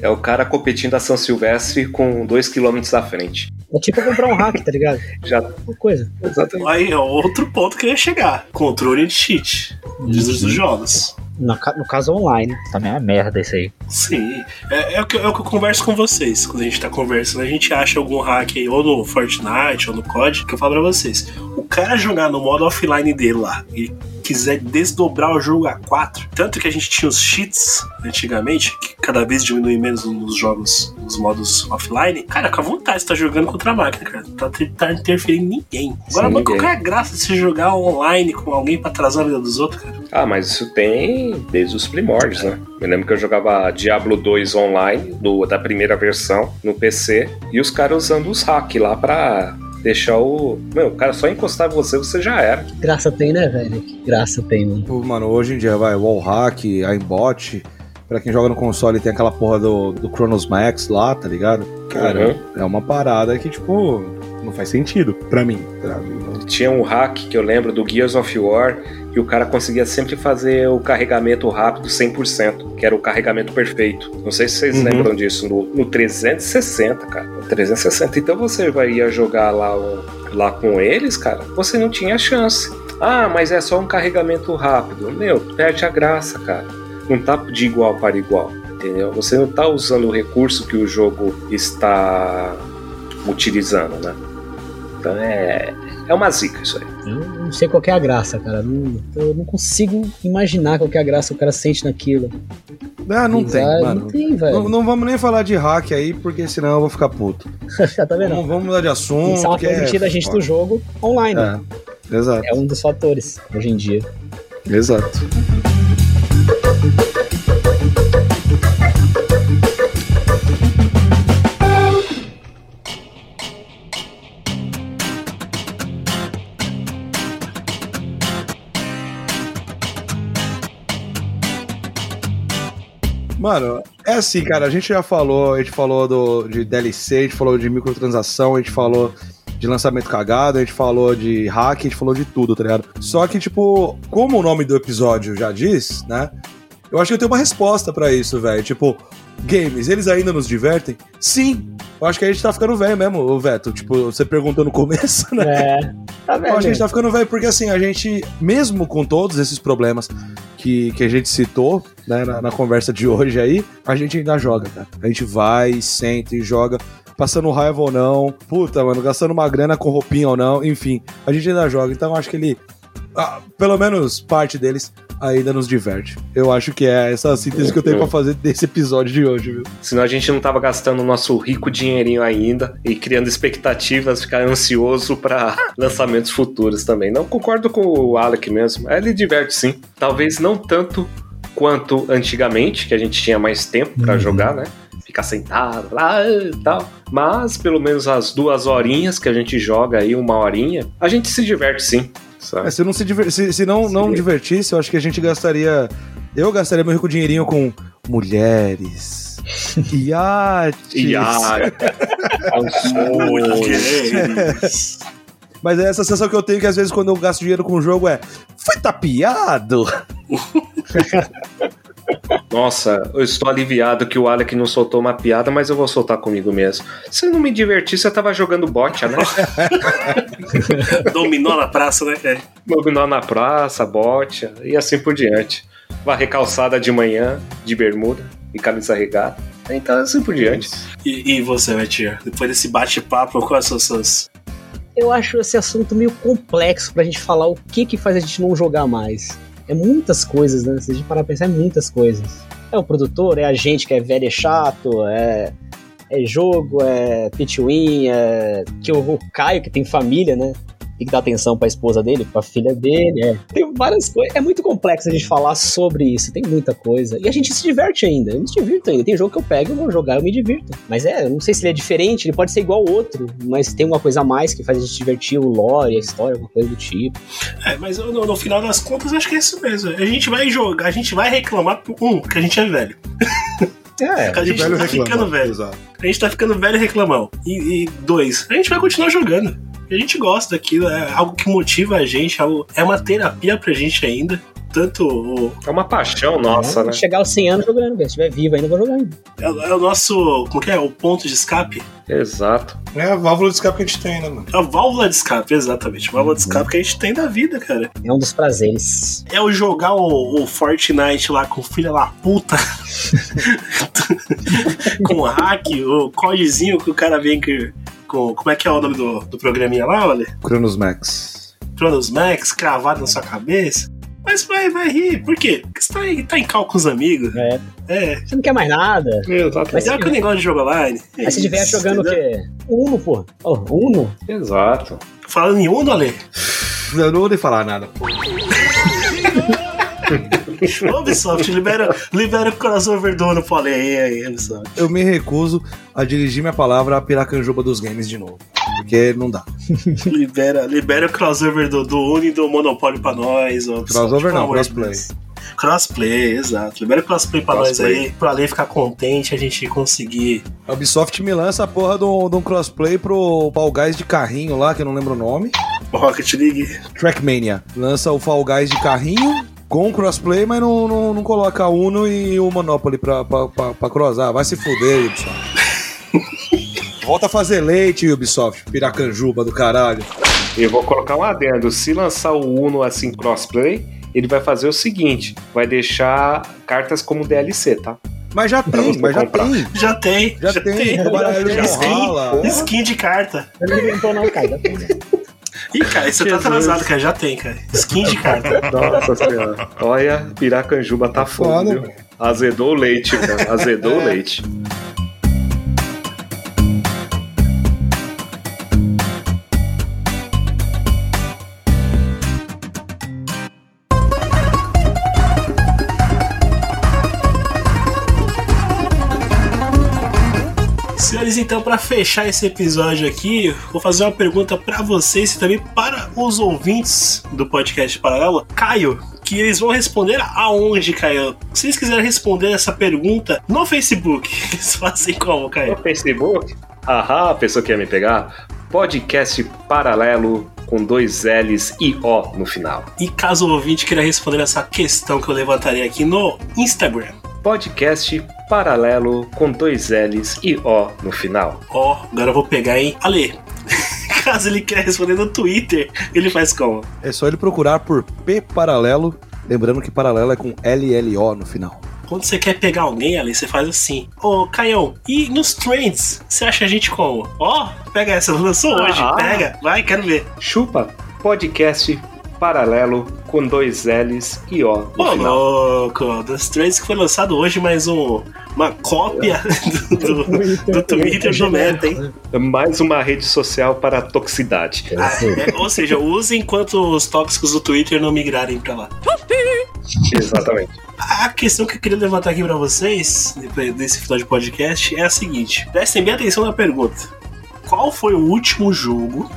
É o cara competindo a São Silvestre com 2km à frente. É tipo comprar um hack, tá ligado? Já. Uma coisa. Exatamente. Aí é outro ponto que eu ia chegar. Controle de cheat dos, dos jogos. No, no caso online. Também é uma merda isso aí. Sim. É, é o que, é o que eu converso com vocês. Quando a gente tá conversando, a gente acha algum hack aí, ou no Fortnite, ou no COD, que eu falo pra vocês. O cara jogar no modo offline dele lá e quiser desdobrar o jogo a 4, tanto que a gente tinha os cheats antigamente, que cada vez diminui menos nos jogos, nos modos offline, cara, com a vontade você tá jogando contra a máquina, cara. Tá, tá interferindo em ninguém. Agora, Sim, mas qual ninguém. que é a graça de você jogar online com alguém pra atrasar a vida dos outros, cara? Ah, mas isso tem desde os primórdios, né? Eu lembro que eu jogava Diablo 2 online, do, da primeira versão, no PC, e os caras usando os hacks lá pra deixar o. Meu, o cara só encostar em você, você já era. Que graça tem, né, velho? Que graça tem, mano. Pô, Mano, hoje em dia vai wallhack, aimbot. Pra quem joga no console tem aquela porra do, do Chronos Max lá, tá ligado? Cara, Uhum. é uma parada que, tipo, não faz sentido pra mim. Tinha um hack que eu lembro do Gears of War, que o cara conseguia sempre fazer o carregamento rápido 100%, que era o carregamento perfeito. Não sei se vocês Uhum. lembram disso, no, no 360, cara. No 360. Então você vai ia jogar lá, lá com eles, cara, você não tinha chance. Ah, mas é só um carregamento rápido. Meu, perde a graça, cara. Não tá de igual para igual, entendeu? Você não tá usando o recurso que o jogo está utilizando, né? Então é, é uma zica isso aí. Eu não sei qual que é a graça, cara. Não- eu não consigo imaginar qual que é a graça que o cara sente naquilo. Ah, não tem, mano. Não tem, velho. Não, não vamos nem falar de hack aí, porque senão eu vou ficar puto. Já tá vendo? Vamos, vamos mudar de assunto. Isso é uma que coisa que tira a gente do jogo online. É, exato, É um dos fatores hoje em dia. exato. Mano, é assim, cara, a gente já falou, a gente falou do, de DLC, a gente falou de microtransação, a gente falou de lançamento cagado, a gente falou de hack, a gente falou de tudo, tá ligado? Só que, tipo, como o nome do episódio já diz, né? Eu acho que eu tenho uma resposta pra isso, velho. Tipo, games, eles ainda nos divertem? Sim! Eu acho que a gente tá ficando velho mesmo, Veto. Tipo, você perguntou no começo, né? É. Tá Eu acho que a gente tá ficando velho, porque assim, a gente, mesmo com todos esses problemas que, que a gente citou, né, na, na conversa de hoje aí, a gente ainda joga, cara. A gente vai, senta e joga, passando raiva ou não, puta, mano, gastando uma grana com roupinha ou não, enfim, a gente ainda joga. Então acho que ele, ah, pelo menos parte deles, ainda nos diverte. Eu acho que é essa síntese que eu tenho pra fazer desse episódio de hoje, viu? Senão a gente não tava gastando o nosso rico dinheirinho ainda e criando expectativas, ficar ansioso para lançamentos futuros também. Não concordo com o Alec mesmo. Ele diverte sim. Talvez não tanto quanto antigamente, que a gente tinha mais tempo pra jogar, né? Ficar sentado lá e tal. Mas pelo menos as duas horinhas que a gente joga aí, uma horinha, a gente se diverte sim. Sabe? É, se não se, diver- se, se não, não divertisse, eu acho que a gente gastaria. Eu gastaria meu rico dinheirinho com mulheres, iates. Mulheres. Mas é essa sensação que eu tenho que às vezes quando eu gasto dinheiro com o jogo é. Foi tapeado? Nossa, eu estou aliviado que o Alec não soltou uma piada, mas eu vou soltar comigo mesmo. Se eu não me divertisse, eu tava jogando bote, né? Dominou na praça, né, cara? Dominó na praça, bote e assim por diante. Varrer calçada de manhã, de bermuda e camisa regata. Então, assim por diante. E, e você, Betinha? Depois desse bate-papo, quais são as suas. Eu acho esse assunto meio complexo pra gente falar o que que faz a gente não jogar mais. É muitas coisas, né? Se a gente parar pra pensar, é muitas coisas. É o produtor, é a gente que é velho e chato, é, é jogo, é pit win, é que o Caio, que tem família, né? Tem que dar atenção pra esposa dele, pra filha dele. É. Tem várias coisas. É muito complexo a gente falar sobre isso. Tem muita coisa. E a gente se diverte ainda. Eu me divirto ainda. Tem jogo que eu pego, eu vou jogar, eu me divirto. Mas é, eu não sei se ele é diferente, ele pode ser igual ao outro, mas tem uma coisa a mais que faz a gente divertir o lore, a história, alguma coisa do tipo. É, mas no, no final das contas, acho que é isso mesmo. A gente vai jogar, a gente vai reclamar, um, que a gente é velho. É. A gente tá ficando velho. Exato. A gente tá ficando velho e reclamão. E, e dois, a gente vai continuar jogando. A gente gosta daquilo, é algo que motiva a gente, é algo- é uma terapia pra gente ainda. Tanto o, É uma paixão nossa, Vou né? Chegar aos 100 anos jogando, velho. Se estiver vivo ainda, eu vou jogar ainda. é, é o nosso. Como que é? O ponto de escape. Exato. É a válvula de escape que a gente tem, né, mano? A válvula de escape, exatamente. A válvula de escape que a gente tem da vida, cara. É um dos prazeres. É o jogar o, o Fortnite lá com filha da puta. com hack, o codezinho que o cara vem que. Com, como é que é o nome do, do programinha lá, olha? Cronos Max. Cronos Max cravado na sua cabeça. Mas vai, vai rir. Por quê? Porque você tá, em- tá em cal com os amigos. É. É. Você não quer mais nada. Exato. Mas é o que eu nem gosto de jogo online. Aí se estiver jogando o quê? Uno, pô. Oh, Uno? Exato. Falando em Uno, Ale. Eu não vou nem falar nada. Ubisoft, libera, libera o crossover do Uno pro Ale aí, aí, Ubisoft. Eu me recuso a dirigir minha palavra à piracanjuba dos games de novo. Porque não dá. Libera, libera o crossover do, do Uno e do Monopólio pra nós. Ubisoft, Crossover não, crossplay. Crossplay, exato. Libera o crossplay pra Crossplay. nós aí, pro Ale ficar contente, a gente conseguir. A Ubisoft me lança a porra de um de um crossplay pro Fall Guys de carrinho lá, que eu não lembro o nome. Rocket League. Trackmania. Lança o Fall Guys de carrinho com crossplay, mas não, não, não coloca a Uno e o Monopoly pra, pra, pra, pra cruzar. Vai se fuder, Ubisoft. Volta a fazer leite, Ubisoft. Piracanjuba do caralho. Eu vou colocar um adendo. Se lançar o Uno assim crossplay, ele vai fazer o seguinte: vai deixar cartas como DLC, tá? Mas já tem, mas já comprar. tem. Já tem. Já tem, o baralho Já não tem. rala. Skin de carta. Eu não inventou não, cara. Ih, cara, você tá atrasado, cara. Já tem, cara. Skin de carta. Nossa senhora. Olha, Piracanjuba tá foda, Foda, viu? Azedou o leite, cara. Azedou o leite. Então, pra fechar esse episódio aqui, vou fazer uma pergunta pra vocês e também para os ouvintes do podcast Paralelo. Caio, que eles vão responder aonde, Caio? Se vocês quiserem responder essa pergunta no Facebook, eles fazem como, No Caio? Facebook, ahá, a pessoa que ia me pegar, podcast paralelo com dois L's e O no final. E caso o ouvinte queira responder essa questão que eu levantarei aqui no Instagram, Podcast paralelo com dois L's e O no final. ó, agora eu vou pegar, hein? Ale, caso ele queira responder no Twitter, ele faz como? É só ele procurar por P paralelo. Lembrando que paralelo é com LLO no final. Quando você quer pegar alguém ali, você faz assim. Ô, Caião, e nos trends, você acha a gente como? Ó, pega essa, lançou hoje. Ah. Pega, vai, quero ver. Chupa, podcast paralelo com dois L's e O no Ô, final. louco, dos trends que foi lançado hoje, mais um, uma cópia do, do, do Twitter do Meta, hein? Mais uma rede social para a toxicidade. Ah, é, ou seja, use enquanto os tóxicos do Twitter não migrarem pra lá. Exatamente. A questão que eu queria levantar aqui pra vocês, desse final de podcast, é a seguinte: prestem bem atenção na pergunta. Qual foi o último jogo,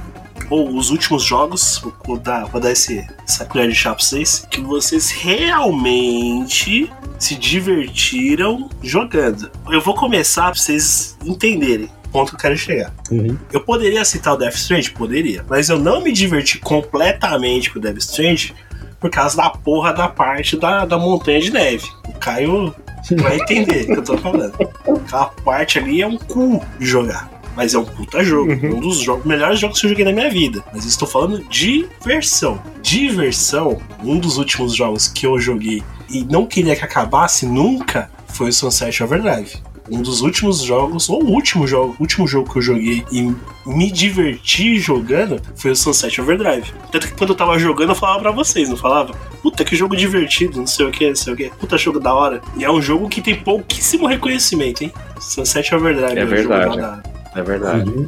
ou os últimos jogos, vou dar, vou dar esse, essa colher de chá pra vocês, que vocês realmente se divertiram jogando? Eu vou começar pra vocês entenderem o ponto que eu quero chegar. Uhum. Eu poderia citar o Death Strange? Poderia. Mas eu não me diverti completamente com o Death Strange por causa da porra da parte da, da montanha de neve. O Caio vai entender o que eu tô falando. Aquela parte ali é um cu de jogar. Mas é um puta jogo. Um dos jogos, melhores jogos que eu joguei na minha vida. Mas eu estou falando de diversão. Diversão, um dos últimos jogos que eu joguei e não queria que acabasse nunca foi o Sunset Overdrive. Um dos últimos jogos, ou o último jogo, último jogo que eu joguei e me diverti jogando foi o Sunset Overdrive. Tanto que quando eu tava jogando eu falava pra vocês, não falava? Puta, que jogo divertido, não sei o que, não sei o que. Puta jogo da hora. E é um jogo que tem pouquíssimo reconhecimento, hein? Sunset Overdrive. É um jogo verdade. É verdade. Uhum.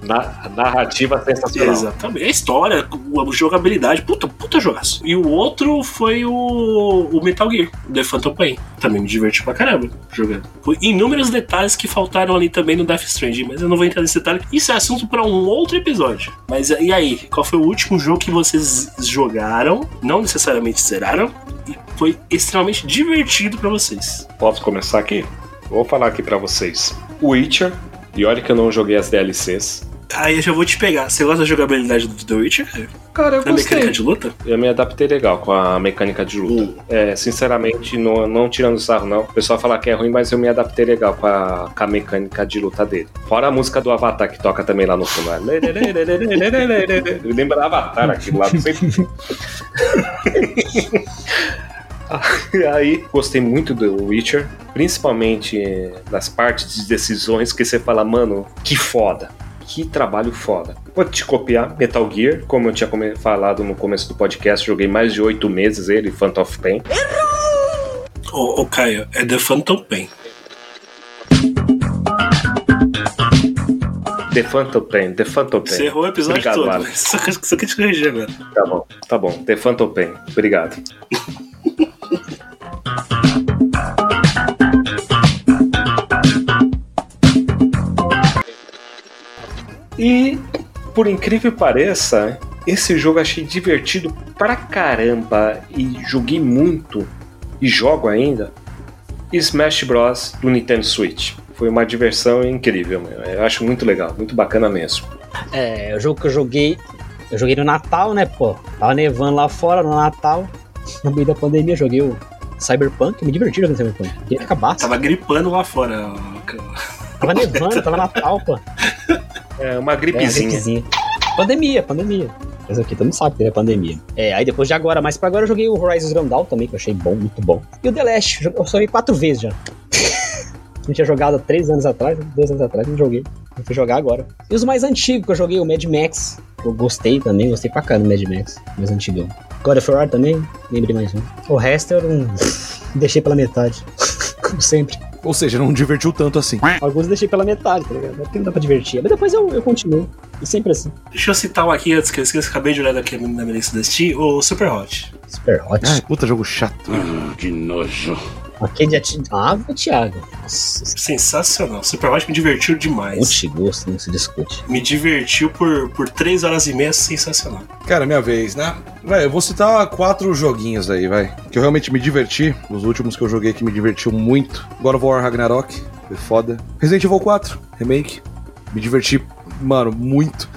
Na, a narrativa sensacional. Exatamente. A história, a jogabilidade, puta, puta jogaço. E o outro foi o, o Metal Gear, o The Phantom Pain. Também me diverti pra caramba jogando. Foi inúmeros detalhes que faltaram ali também no Death Stranding, mas eu não vou entrar nesse detalhe. Isso é assunto pra um outro episódio. Mas e aí, qual foi o último jogo que vocês jogaram, não necessariamente zeraram, e foi extremamente divertido pra vocês? Posso começar aqui? Vou falar aqui pra vocês. Witcher, e olha que eu não joguei as DLCs. Aí eu já vou te pegar. Você gosta da jogabilidade do The Witcher? cara? Cara, eu Da mecânica de luta? Eu me adaptei legal com a mecânica de luta. Hum. É, sinceramente, não, não tirando sarro, não. O pessoal fala que é ruim, mas eu me adaptei legal com a, com a mecânica de luta dele. Fora a música do Avatar que toca também lá no fundo. né? Lembra do Avatar aquilo lá. Sempre... Aí, gostei muito do Witcher, principalmente eh, das partes de decisões que você fala, mano, que foda. Que trabalho foda. Vou te copiar Metal Gear, como eu tinha falado no começo do podcast, joguei mais de oito meses ele, Phantom of Pain. Ô, ô Caio, é The Phantom Pain. The Phantom Pain, The Phantom Pain. Você errou o episódio Obrigado, todo. Alex. Só só que te corrigir agora. Tá bom, tá bom. The Phantom Pain, obrigado. E, por incrível que pareça, esse jogo eu achei divertido pra caramba e joguei muito e jogo ainda. Smash Bros. do Nintendo Switch. Foi uma diversão incrível, meu. eu acho muito legal, muito bacana mesmo. É, o jogo que eu joguei. Eu joguei no Natal, né, pô? Tava nevando lá fora no Natal. No meio da pandemia, joguei o Cyberpunk. Me diverti jogando Cyberpunk. Queria que acabasse. Tava gripando lá fora. Tava nevando, tava Natal, pô. É uma É, a gripezinha. gripezinha. Pandemia, pandemia. Mas aqui, todo mundo sabe que teve a pandemia. É, aí depois de agora, mas pra agora eu joguei o Horizon Zero Dawn também, que eu achei bom, muito bom. E o The Last, eu vi quatro vezes já. Não tinha jogado três anos atrás, dois anos atrás, não joguei. Eu fui jogar agora. E os mais antigos que eu joguei, o Mad Max. Eu gostei também, gostei pra caramba do Mad Max. Mais antigão. God of War também, lembrei mais um. O resto eu não. deixei pela metade. Como sempre. Ou seja, não divertiu tanto assim. Alguns eu deixei pela metade, tá ligado? Porque não dá pra divertir. Mas depois eu, eu continuo. E sempre assim. Deixa eu citar um aqui antes que eu esqueça, acabei de olhar daqui na minha lista da Steam, o Super Hot. Super hot. Ai, puta jogo chato. Aquele de ati- água, Thiago. Nossa, Sensacional. Super Hot me divertiu demais. Esse gosto, não se discute. Me divertiu por, por 3 horas e meia, sensacional. Cara, minha vez, né? Vai, eu vou citar quatro joguinhos aí, vai. Que eu realmente me diverti. Os últimos que eu joguei que me divertiu muito. God of War Ragnarok, foi foda. Resident Evil 4, remake. Me diverti, mano, muito.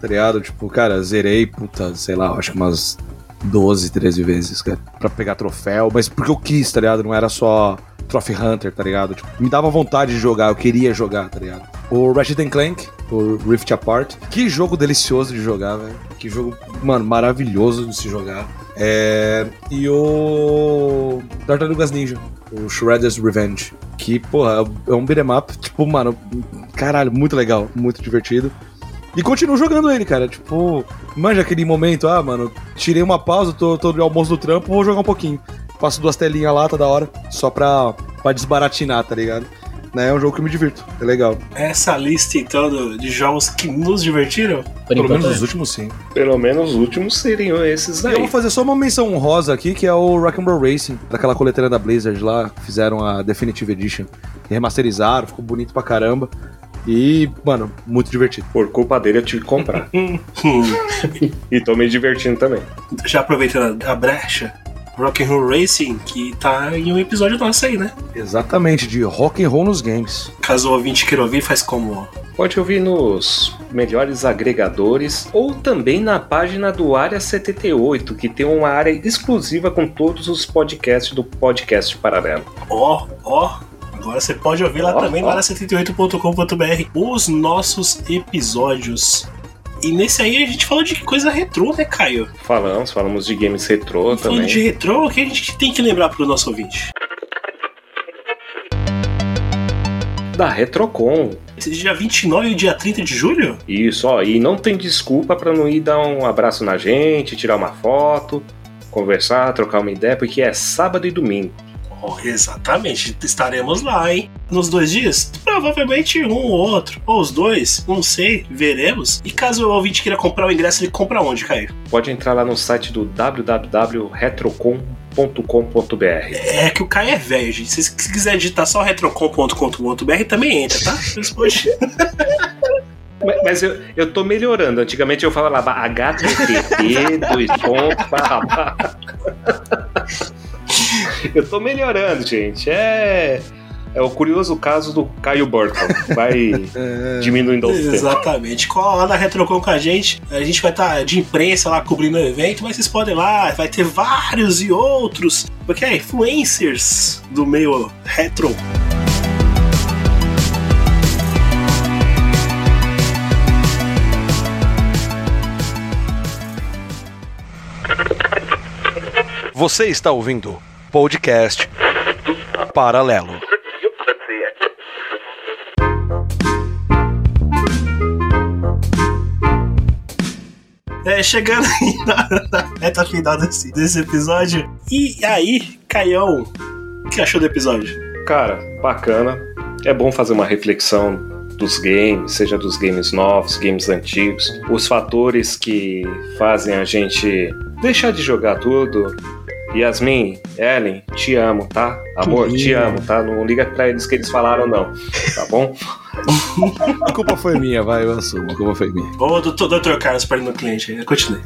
Tá ligado? Tipo, cara, zerei, puta, sei lá, acho que umas 12, 13 vezes, cara. Pra pegar troféu, mas porque eu quis, tá ligado? Não era só Trophy Hunter, tá ligado? Tipo, me dava vontade de jogar, eu queria jogar, tá ligado? O Ratchet Clank, o Rift Apart. Que jogo delicioso de jogar, velho. Que jogo, mano, maravilhoso de se jogar. É... E o Tartarugas Ninja, o Shredder's Revenge. Que, porra, é um beat'em up, tipo, mano, caralho, muito legal, muito divertido. E continuo jogando ele, cara. Tipo, manja aquele momento, ah, mano, tirei uma pausa, tô, tô de almoço do trampo, vou jogar um pouquinho. Passo duas telinhas lá, tá da hora, só pra, pra desbaratinar, tá ligado? Né, é um jogo que eu me divirto, é legal. Essa lista, então, do- de jogos que nos divertiram, Por Pelo menos é. os últimos sim. Pelo menos os últimos seriam esses E eu daí. vou fazer só uma menção honrosa aqui, que é o Rock'n'Roll Racing, daquela coletânea da Blizzard lá, fizeram a Definitive Edition. Remasterizaram, ficou bonito pra caramba. E, mano, muito divertido. Por culpa dele eu tive que comprar. e tô me divertindo também. já aproveitando a brecha, Rock'n'Roll Racing, que tá em um episódio nosso aí, né? Exatamente, de rock and roll nos games. Caso o ouvinte queira ouvir, faz como? Pode ouvir nos melhores agregadores ou também na página do Área 78, que tem uma área exclusiva com todos os podcasts do Podcast Paralelo. Ó, ó. Agora você pode ouvir lá Ó, também no ó. área78.com.br os nossos episódios. E nesse aí a gente falou de coisa retrô, né, Caio? Falamos, falamos de games retrô Falando também. de retrô, o que a gente tem que lembrar pro nosso ouvinte? Da Retrocon. Esse dia 29 e dia 30 de julho? Isso, ó, e não tem desculpa pra não ir dar um abraço na gente, tirar uma foto, conversar, trocar uma ideia, porque é sábado e domingo. Oh, exatamente, estaremos lá, hein? Nos dois dias? Provavelmente um ou outro, ou os dois, não sei, veremos. E caso o ouvinte queira comprar o ingresso, ele compra onde, Caio? Pode entrar lá no site do www.retrocon.com.br. É que o Caio é velho, gente. Se, se quiser digitar só retrocom.com.br, também entra, tá? Mas, poxa, Mas, mas eu, eu tô melhorando. Antigamente eu falava http, dois pontos, barra, barra. Eu tô melhorando, gente. É. É o curioso caso do Caio Burton. Vai diminuindo aos tempos. exatamente. Cola lá na Retrocom com a gente. A gente vai estar de imprensa lá cobrindo o evento, mas vocês podem ir lá, vai ter vários e outros. Porque é influencers do meio retro. Você está ouvindo podcast Paralelo. É, chegando aí na, na reta final desse, desse episódio. E aí, Caião, o que achou do episódio? Cara, bacana. É bom fazer uma reflexão dos games, seja dos games novos, games antigos, os fatores que fazem a gente deixar de jogar tudo. Yasmin, Ellen, te amo, tá? Amor, te amo, tá? Não liga pra eles que eles falaram, não. Tá bom? A culpa foi minha, vai, eu assumo. A culpa foi minha. Ô, doutor, doutor Carlos, perdendo o cliente aí. Continue.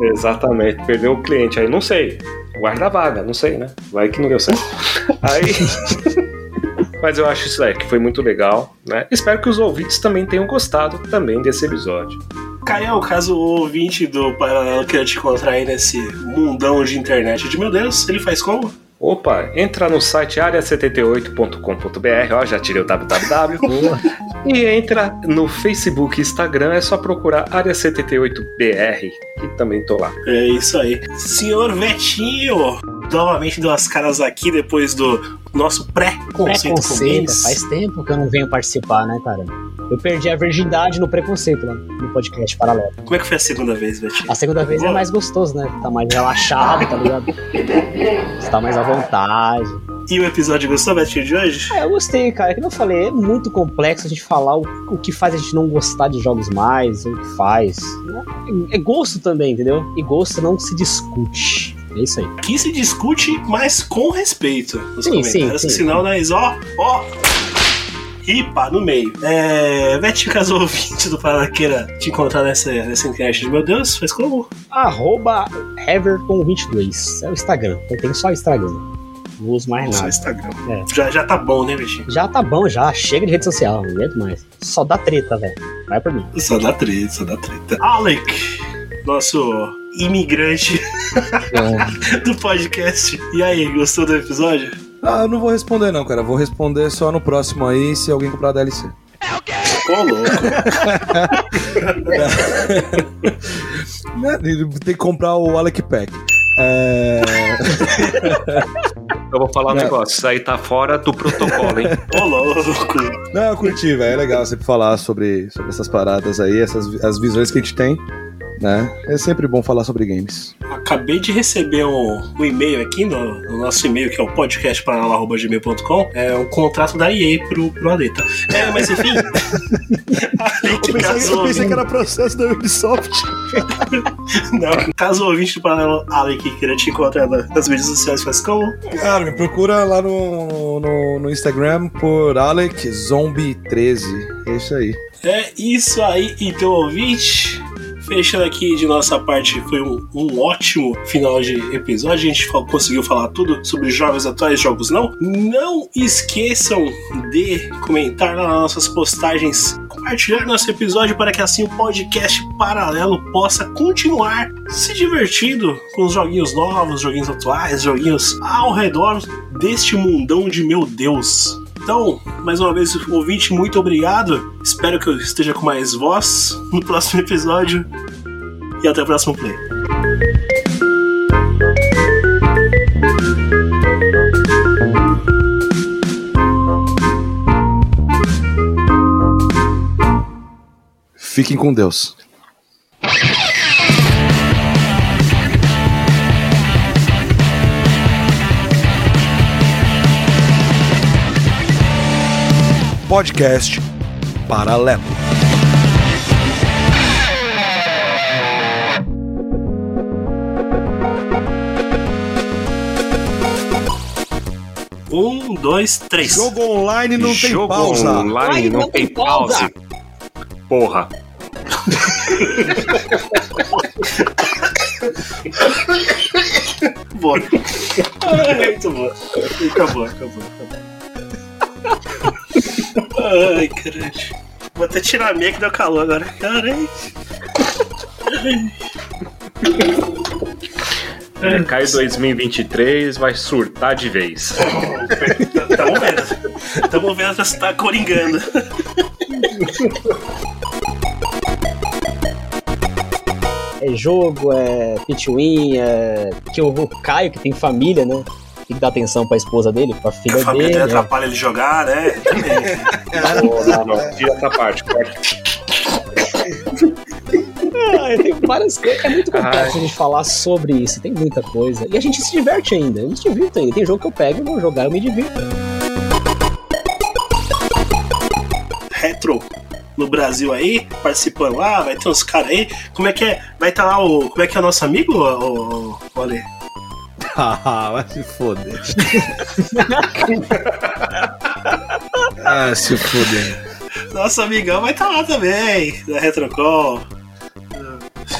Exatamente, perdeu o cliente aí, não sei. Guarda a vaga, não sei, né? Vai que não deu certo. Aí. Mas eu acho isso aí que foi muito legal, né? Espero que os ouvintes também tenham gostado também desse episódio. Caião, caso o ouvinte do Paralelo queira te encontrar aí nesse mundão de internet de meu Deus, ele faz como? Opa, entra no site área78.com.br, ó, já tirei o www. e entra no Facebook e Instagram, é só procurar Área78BR, que também tô lá. É isso aí. Senhor Vetinho, novamente deu as caras aqui depois do nosso pré-conceito com games. Faz tempo que eu não venho participar, né, cara? Eu perdi a virgindade no preconceito lá no podcast paralelo. Como é que foi a segunda vez, Betinho? A segunda vez é mais gostoso, né? Tá mais relaxado, tá ligado? Você tá mais à vontade. E o episódio gostou, Betinho, de hoje? É, eu gostei, cara. Como eu falei, é muito complexo a gente falar o, o que faz a gente não gostar de jogos mais, o que faz. É, é gosto também, entendeu? E gosto não se discute. É isso aí. Aqui se discute, mas com respeito nos Sim, comentários, sim, sim. senão nós, ó, ó, ripa no meio. É, Betinho, caso ouvinte do Paraná queira te encontrar nessa, nessa internet de meu Deus, faz como? Arroba Everton22. É o Instagram. Eu tenho só o Instagram. Não uso mais Só nada. Instagram. É. Já, já tá bom, né, Betinho? Já tá bom, já. Chega de rede social. Não aguento mais. Só dá treta, velho. Vai por mim. Só dá treta, só dá treta. Alec, nosso imigrante do podcast. E aí, gostou do episódio? Ah, eu não vou responder não, cara. Vou responder só no próximo aí, se alguém comprar DLC. Ô, louco. Né? Tem que comprar o Alec Pack. É... Eu vou falar um Não. negócio, isso aí tá fora do protocolo, hein? Ô, louco. Não, eu curti, velho. É legal sempre falar sobre, sobre essas paradas aí, essas as visões que a gente tem, né? É sempre bom falar sobre games. Acabei de receber um, um e-mail aqui no, no nosso e-mail, que é o podcastpanala.gmail.com. É um contrato da EA pro, pro Aleta. É, mas enfim. Alec, caso ouvinte, era processo da Ubisoft. não, caso o ouvinte do Panela Alec queira te encontrar na- nas mídias sociais, faz como? Cara, me procura lá no, no, no Instagram por Alec Zombie 13. É isso aí. É isso aí, então, ouvinte. Fechando aqui de nossa parte, foi um, um ótimo final de episódio. A gente conseguiu falar tudo sobre jogos atuais, jogos não. Não esqueçam de comentar nas nossas postagens, compartilhar nosso episódio para que assim o podcast paralelo possa continuar se divertindo com os joguinhos novos, joguinhos atuais, joguinhos ao redor deste mundão de meu Deus. Então, mais uma vez, ouvinte, muito obrigado. Espero que eu esteja com mais voz no próximo episódio. E até o próximo play. Fiquem com Deus. Podcast Paralelo. Um, dois, três. Jogo online não tem Jogo pausa. online não, tem pausa. Porra. Boa. Muito boa. Acabou, acabou, acabou. Ai, caralho. Vou até tirar a minha que deu calor agora. Caralho. Cai 2023, vai surtar de vez. Tamo vendo. Tamo vendo se tá coringando. É jogo, é pitwin, é. Que o o Caio, que tem família, né? Tem que dar atenção pra esposa dele, pra filha A família dele. dele né? atrapalha ele jogar, né? Também. Não, não, tira essa parte, corta. Ah, tem várias coisas. É muito complexo Ai. a gente falar sobre isso. Tem muita coisa. E a gente se diverte ainda. Eu me divirto ainda. Tem jogo que eu pego e vou jogar, eu me divirto. Retro no Brasil aí, participando lá, vai ter uns caras aí. Como é que é? Vai estar lá o. Como é que é o nosso amigo, o, o, o Ale? Ah, vai se foder. ah, se foder. Nosso amigão vai estar lá também, da Retrocall.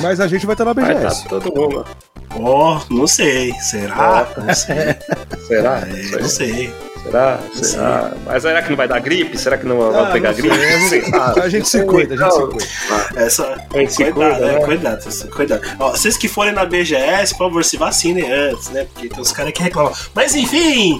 Mas a gente vai estar na Vai tá BGS. todo mundo. Ó, não sei. Será? Não sei. Será? É, não sei. Será? Será? Mas será que não vai dar gripe? Será que não vai Ah, pegar não sei, gripe? a gente- Sei lá. A gente se cuida, a gente se cuida. Essa, A gente se cuidado, cuida, é, né? cuidado, cuidado. Ó, vocês que forem na BGS, por favor, se vacinem antes, né? Porque tem uns caras que reclamam. Mas enfim,